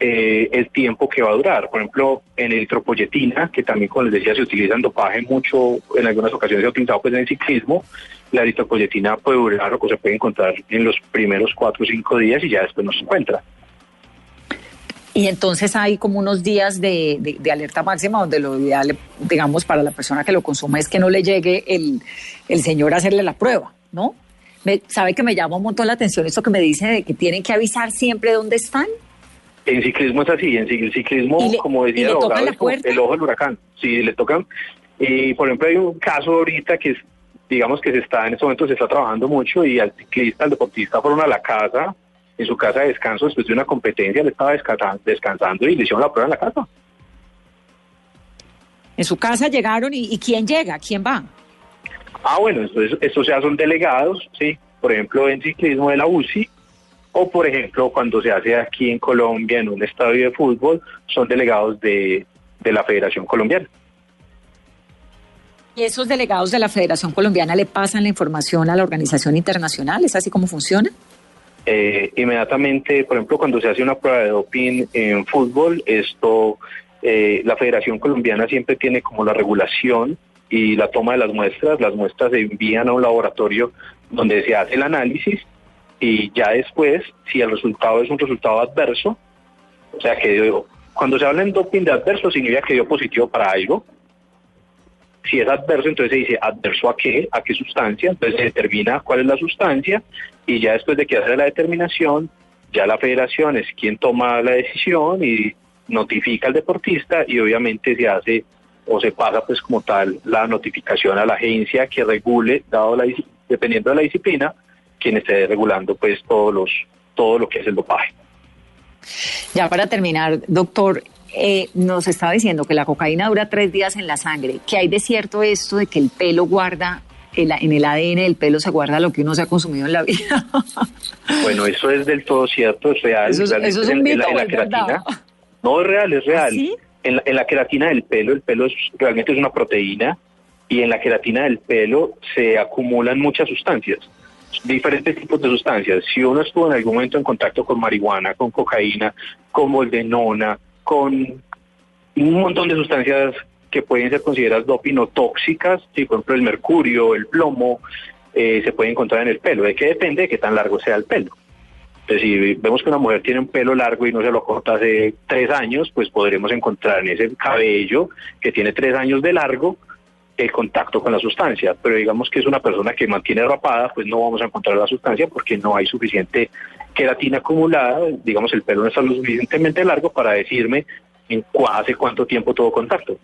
eh, el tiempo que va a durar. Por ejemplo, en eritropoyetina, que también, como les decía, se utiliza en dopaje mucho, en algunas ocasiones se ha utilizado pues, en el ciclismo, la eritropoyetina puede durar o se puede encontrar en los primeros cuatro o cinco días y ya después no se encuentra. Y entonces hay como unos días de, alerta máxima donde lo ideal, digamos, para la persona que lo consume es que no le llegue el, el señor a hacerle la prueba, ¿no? Me, ¿Sabe que me llama un montón la atención esto que me dice de que tienen que avisar siempre dónde están? En ciclismo es así, en ciclismo, como decía el abogado, el ojo del huracán. Sí, le tocan. Y por ejemplo, hay un caso ahorita que digamos que se está en este momento se está trabajando mucho y al ciclista, al deportista fueron a la casa, en su casa de descanso después de una competencia, le estaba descansando y le hicieron la prueba en la casa. En su casa llegaron y, ¿quién llega? ¿Quién va? Ah, bueno, entonces estos ya son delegados, ¿sí? Por ejemplo, en ciclismo de la UCI, o por ejemplo, cuando se hace aquí en Colombia, en un estadio de fútbol, son delegados de, de la Federación Colombiana. ¿Y esos delegados de la Federación Colombiana le pasan la información a la organización internacional? ¿Es así como funciona? Eh, inmediatamente, por ejemplo, cuando se hace una prueba de doping en fútbol, esto, eh, la Federación Colombiana siempre tiene como la regulación y la toma de las muestras. Las muestras se envían a un laboratorio donde se hace el análisis y ya después, si el resultado es un resultado adverso, o sea que cuando se habla en doping de adverso significa que dio positivo para algo. Si es adverso, entonces se dice adverso a qué, a qué sustancia, entonces se determina cuál es la sustancia y ya después de que hace la determinación, ya la federación es quien toma la decisión y notifica al deportista y obviamente se hace o se pasa pues como tal la notificación a la agencia que regule, dado la, dependiendo de la disciplina, quien esté regulando pues todos los, todo lo que es el dopaje. Ya para terminar, doctor, eh, nos estaba diciendo que la cocaína dura tres días en la sangre. ¿Qué hay de cierto esto de que el pelo guarda, en el ADN del pelo se guarda lo que uno se ha consumido en la vida? bueno, eso es del todo cierto, es real. Eso es, un mito, la, queratina. No, es real, es real. ¿Ah, en, la, en la queratina del pelo, el pelo es, realmente es una proteína y en la queratina del pelo se acumulan muchas sustancias diferentes tipos de sustancias. Si uno estuvo en algún momento en contacto con marihuana, con cocaína, con moldenona, con un montón de sustancias que pueden ser consideradas doping tóxicas, por ejemplo el mercurio, el plomo, eh, se puede encontrar en el pelo. ¿De qué depende? De qué tan largo sea el pelo. Entonces, si vemos que una mujer tiene un pelo largo y no se lo corta hace tres años, pues podremos encontrar en ese cabello que tiene tres años de largo el contacto con la sustancia, pero digamos que es una persona que mantiene rapada, pues no vamos a encontrar la sustancia porque no hay suficiente queratina acumulada, digamos el pelo no está lo suficientemente largo para decirme en hace cuánto tiempo tuvo contacto.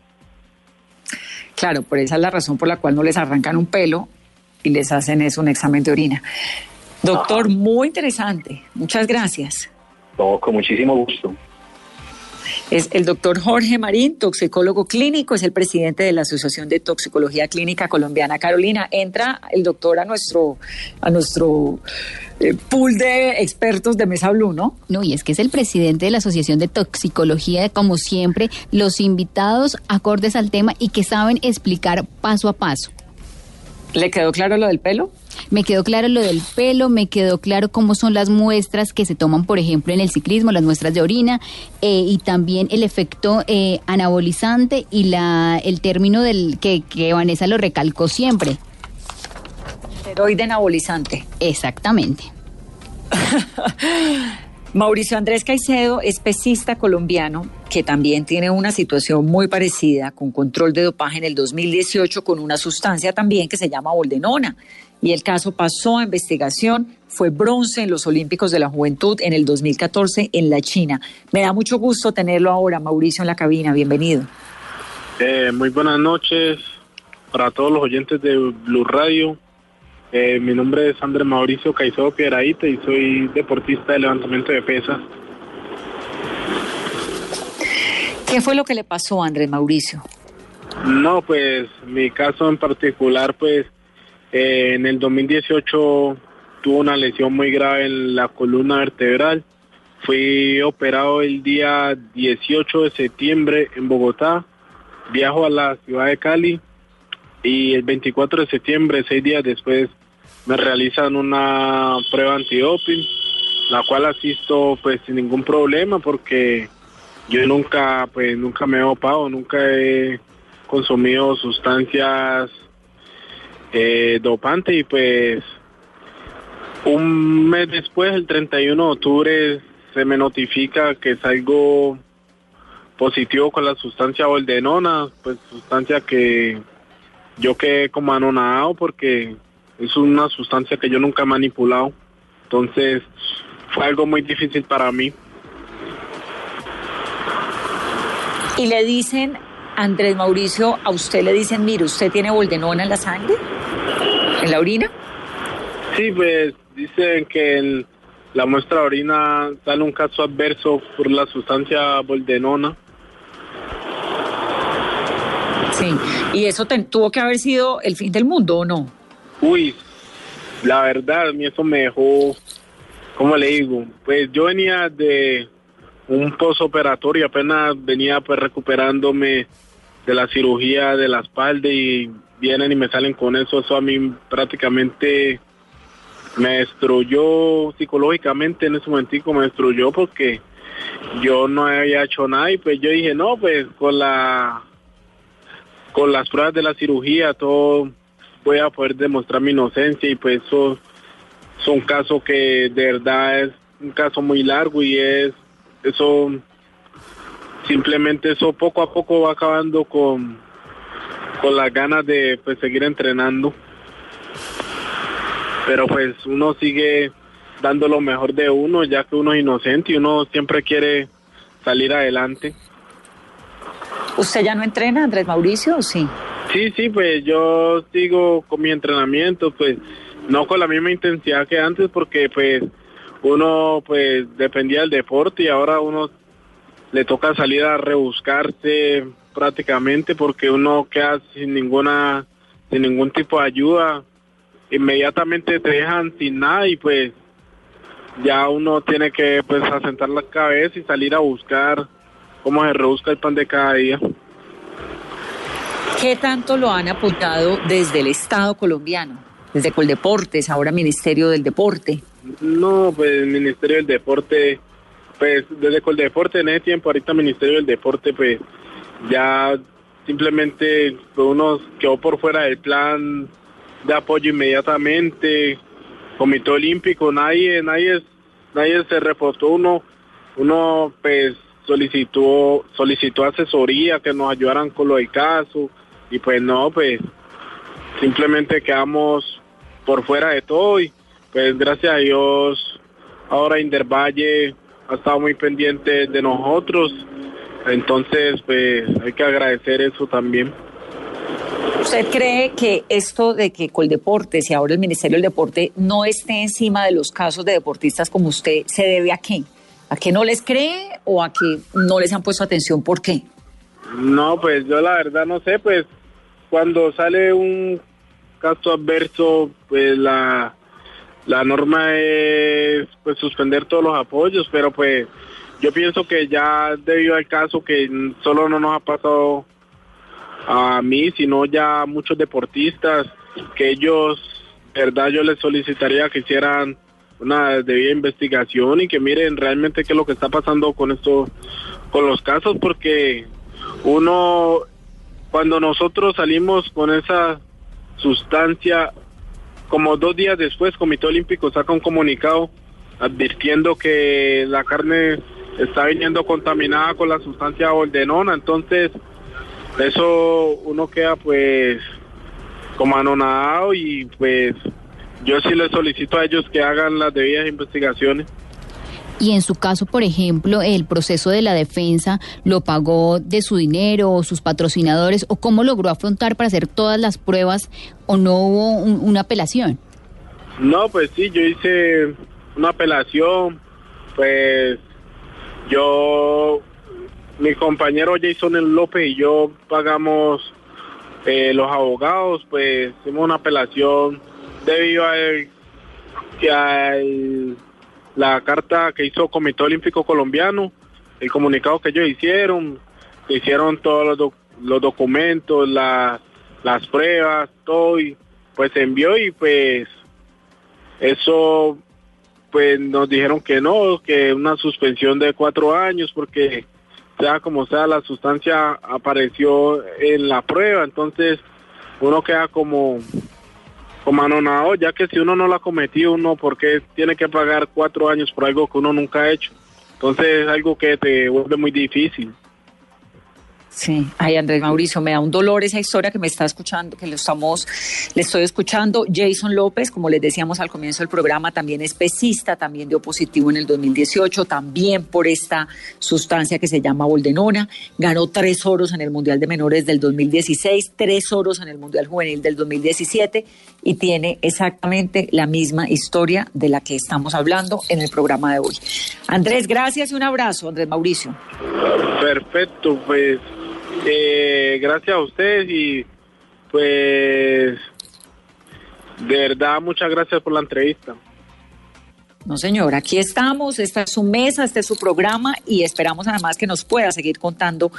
Claro, por esa es la razón por la cual no les arrancan un pelo y les hacen eso, un examen de orina. Doctor, muy interesante. Muchas gracias. No, con muchísimo gusto. Es el doctor Jorge Marín, toxicólogo clínico, es el presidente de la Asociación de Toxicología Clínica Colombiana. Carolina, entra el doctor a nuestro, a nuestro eh, pool de expertos de Mesa Blue, ¿no? No, y es que es el presidente de la Asociación de Toxicología, como siempre, los invitados acordes al tema y que saben explicar paso a paso. ¿Le quedó claro lo del pelo? Me quedó claro lo del pelo, me quedó claro cómo son las muestras que se toman, por ejemplo, en el ciclismo, las muestras de orina, eh, y también el efecto eh, anabolizante y la el término del que, que Vanessa lo recalcó siempre. Esteroide anabolizante. Exactamente. Mauricio Andrés Caicedo es pesista colombiano que también tiene una situación muy parecida con control de dopaje en el 2018 con una sustancia también que se llama boldenona y el caso pasó a investigación, fue bronce en los Olímpicos de la Juventud en el 2014 en la China. Me da mucho gusto tenerlo ahora, Mauricio, en la cabina. Bienvenido. Eh, muy buenas noches para todos los oyentes de Blue Radio. Eh, mi nombre es Andrés Mauricio Caicedo Piedraíta y soy deportista de levantamiento de pesas. ¿Qué fue lo que le pasó a Andrés Mauricio? No, pues mi caso en particular, pues eh, en el 2018 tuvo una lesión muy grave en la columna vertebral. Fui operado el día 18 de septiembre en Bogotá. Viajo a la ciudad de Cali y el 24 de septiembre, seis días después, me realizan una prueba antidoping, la cual asisto pues sin ningún problema porque yo nunca pues nunca me he dopado, nunca he consumido sustancias eh, dopante y pues un mes después, el 31 de octubre, se me notifica que salgo positivo con la sustancia boldenona, pues sustancia que yo quedé como anonadado porque es una sustancia que yo nunca he manipulado. Entonces fue algo muy difícil para mí. Y le dicen, Andrés Mauricio, a usted le dicen, mire, usted tiene boldenona en la sangre en la orina? Sí, pues dicen que en la muestra de orina sale un caso adverso por la sustancia boldenona. Sí, y eso tuvo que haber sido el fin del mundo, ¿o no? Uy, la verdad, a mí eso me dejó, ¿cómo le digo? Pues yo venía de un postoperatorio, apenas venía pues recuperándome de la cirugía de la espalda y vienen y me salen con eso, eso a mí prácticamente me destruyó psicológicamente en ese momentico, me destruyó porque yo no había hecho nada y pues yo dije, no, pues con la con las pruebas de la cirugía todo voy a poder demostrar mi inocencia y pues eso es un caso que de verdad es un caso muy largo y es eso simplemente eso poco a poco va acabando con con las ganas de pues seguir entrenando pero pues uno sigue dando lo mejor de uno ya que uno es inocente y uno siempre quiere salir adelante ¿Usted ya no entrena, Andrés Mauricio, o sí? Sí, sí, pues yo sigo con mi entrenamiento, pues no con la misma intensidad que antes porque pues uno pues dependía del deporte y ahora uno le toca salir a rebuscarse prácticamente porque uno queda sin ninguna sin ningún tipo de ayuda inmediatamente te dejan sin nada y pues ya uno tiene que pues asentar la cabeza y salir a buscar cómo se rebusca el pan de cada día. ¿Qué tanto lo han apuntado desde el Estado colombiano? Desde Coldeportes, ahora Ministerio del Deporte. No, pues el Ministerio del Deporte, pues desde Coldeporte en ese tiempo, ahorita Ministerio del Deporte, pues ya simplemente uno quedó por fuera del plan de apoyo inmediatamente, Comité Olímpico, nadie, nadie, nadie se reportó. Uno, uno pues solicitó, solicitó asesoría que nos ayudaran con lo del caso. Y pues no, pues simplemente quedamos por fuera de todo. Y pues gracias a Dios ahora Indervalle ha estado muy pendiente de nosotros, entonces pues hay que agradecer eso también. ¿Usted cree que esto de que Coldeportes y ahora el Ministerio del Deporte no esté encima de los casos de deportistas como usted se debe a qué? ¿A qué no les cree o a que no les han puesto atención? ¿Por qué? No, pues yo la verdad no sé, pues cuando sale un caso adverso, pues la, la norma es pues suspender todos los apoyos, pero pues yo pienso que ya debido al caso que solo no nos ha pasado a mí, sino ya a muchos deportistas, que ellos, verdad, yo les solicitaría que hicieran una debida investigación y que miren realmente qué es lo que está pasando con esto, con los casos, porque uno, cuando nosotros salimos con esa sustancia, como dos días después, Comité Olímpico saca un comunicado advirtiendo que la carne está viniendo contaminada con la sustancia oldenona, entonces eso uno queda pues como anonadado y pues yo sí les solicito a ellos que hagan las debidas investigaciones. Y en su caso, por ejemplo, el proceso de la defensa lo pagó de su dinero o sus patrocinadores o cómo logró afrontar para hacer todas las pruebas o no hubo una apelación. No, pues sí, yo hice una apelación, pues yo, mi compañero Jason López y yo pagamos eh, los abogados, pues hicimos una apelación debido a que hay la carta que hizo Comité Olímpico Colombiano, el comunicado que ellos hicieron, hicieron todos los, los documentos, las pruebas, todo, y pues se envió y pues eso pues nos dijeron que no, que una suspensión de cuatro años porque sea como sea la sustancia apareció en la prueba, entonces uno queda como como anonado, ya que si uno no lo ha cometido, uno, porque tiene que pagar cuatro años por algo que uno nunca ha hecho? Entonces es algo que te vuelve muy difícil. Sí, ay Andrés Mauricio, me da un dolor esa historia que me está escuchando, que lo estamos, le estoy escuchando. Jason López, como les decíamos al comienzo del programa, también es pesista, también dio positivo en el 2018, también por esta sustancia que se llama boldenona. Ganó tres oros en el Mundial de Menores del 2016, tres oros en el Mundial Juvenil del 2017 y tiene exactamente la misma historia de la que estamos hablando en el programa de hoy. Andrés, gracias y un abrazo, Andrés Mauricio. Perfecto, pues Eh, gracias a ustedes y pues de verdad muchas gracias por la entrevista. No, señor, aquí estamos, esta es su mesa, este es su programa y esperamos además que nos pueda seguir contando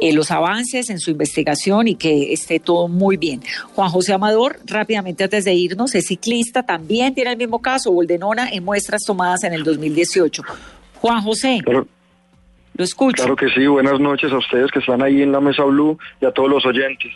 eh, los avances en su investigación y que esté todo muy bien. Juan José Amador, rápidamente antes de irnos, es ciclista, también tiene el mismo caso, Boldenona, en muestras tomadas en el 2018. Juan José. Lo escucho. Claro que sí, buenas noches a ustedes que están ahí en la mesa Blue y a todos los oyentes.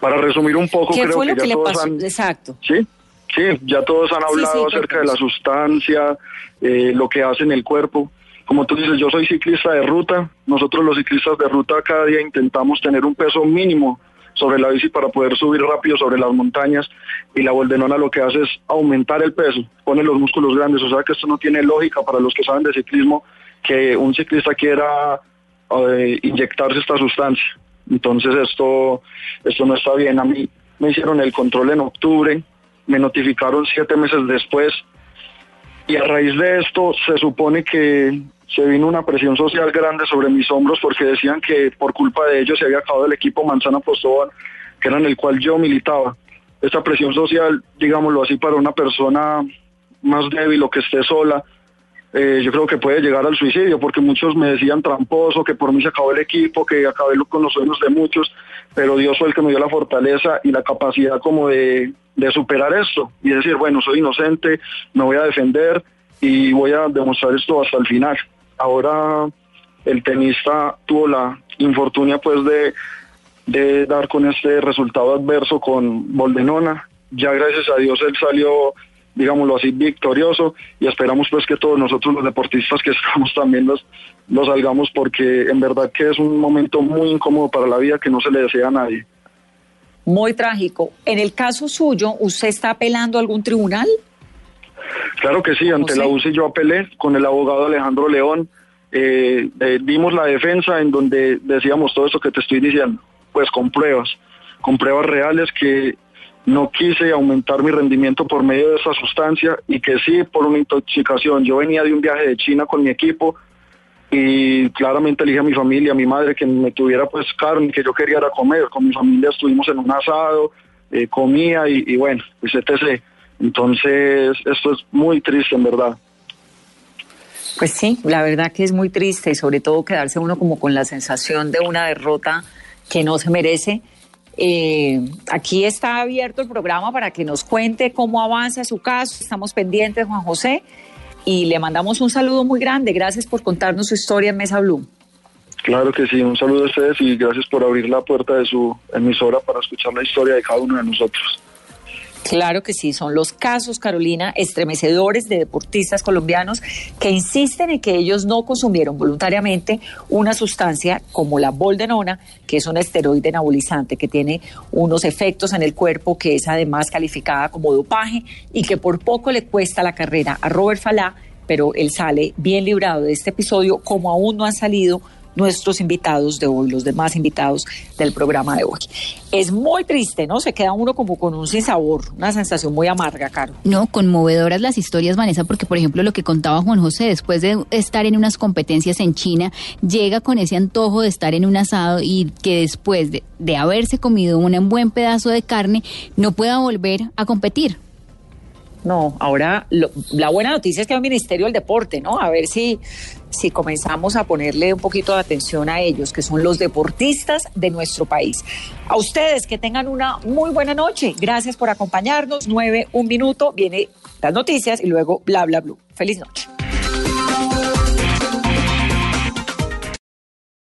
Para resumir un poco, ¿Qué creo fue que lo ya que le todos pasó? han... Exacto. Sí, sí, ya todos han hablado acerca de la sustancia, eh, lo que hace en el cuerpo. Como tú dices, yo soy ciclista de ruta. Nosotros los ciclistas de ruta cada día intentamos tener un peso mínimo sobre la bici para poder subir rápido sobre las montañas y la boldenona lo que hace es aumentar el peso, pone los músculos grandes, o sea que esto no tiene lógica para los que saben de ciclismo que un ciclista quiera eh, inyectarse esta sustancia. Entonces esto, esto no está bien. A mí me hicieron el control en octubre, me notificaron siete meses después y a raíz de esto se supone que se vino una presión social grande sobre mis hombros porque decían que por culpa de ellos se había acabado el equipo Manzana Postobón, que era en el cual yo militaba. Esta presión social, digámoslo así, para una persona más débil o que esté sola, eh, yo creo que puede llegar al suicidio, porque muchos me decían tramposo, que por mí se acabó el equipo, que acabé con los sueños de muchos, pero Dios fue el que me dio la fortaleza y la capacidad como de, de superar esto y decir, bueno, soy inocente, me voy a defender y voy a demostrar esto hasta el final. Ahora el tenista tuvo la infortunia pues de, de dar con este resultado adverso con Boldenona. Ya gracias a Dios él salió digámoslo así, victorioso y esperamos pues que todos nosotros los deportistas que estamos también los, los salgamos porque en verdad que es un momento muy incómodo para la vida que no se le desea a nadie. Muy trágico. En el caso suyo, ¿usted está apelando a algún tribunal? Claro que sí, ante la UCI yo apelé con el abogado Alejandro León, eh, eh, dimos la defensa en donde decíamos todo eso que te estoy diciendo, pues con pruebas, con pruebas reales que no quise aumentar mi rendimiento por medio de esa sustancia y que sí por una intoxicación. Yo venía de un viaje de China con mi equipo y claramente elige a mi familia, a mi madre que me tuviera pues carne, que yo quería era comer. Con mi familia estuvimos en un asado, eh, comía y, bueno, etc. Entonces esto es muy triste en verdad. Pues sí, la verdad que es muy triste y sobre todo quedarse uno como con la sensación de una derrota que no se merece. Eh, aquí está abierto el programa para que nos cuente cómo avanza su caso. Estamos pendientes, Juan José, y le mandamos un saludo muy grande. Gracias por contarnos su historia en Mesa Blue. Claro que sí, un saludo a ustedes y gracias por abrir la puerta de su emisora para escuchar la historia de cada uno de nosotros. Claro que sí, son los casos, Carolina, estremecedores de deportistas colombianos que insisten en que ellos no consumieron voluntariamente una sustancia como la boldenona, que es un esteroide anabolizante que tiene unos efectos en el cuerpo que es además calificada como dopaje y que por poco le cuesta la carrera a Robert Falá, pero él sale bien librado de este episodio como aún no han salido nuestros invitados de hoy, los demás invitados del programa de hoy. Es muy triste, ¿no? Se queda uno como con un sinsabor, una sensación muy amarga, Caro. No, conmovedoras las historias, Vanessa, porque por ejemplo lo que contaba Juan José, después de estar en unas competencias en China, llega con ese antojo de estar en un asado y que después de, de haberse comido un buen pedazo de carne, no pueda volver a competir. No, ahora lo, la buena noticia es que hay un Ministerio del Deporte, ¿no? A ver si, si comenzamos a ponerle un poquito de atención a ellos, que son los deportistas de nuestro país. A ustedes que tengan una muy buena noche. Gracias por acompañarnos. Nueve, un minuto, viene las noticias y luego bla, bla, bla. Feliz noche.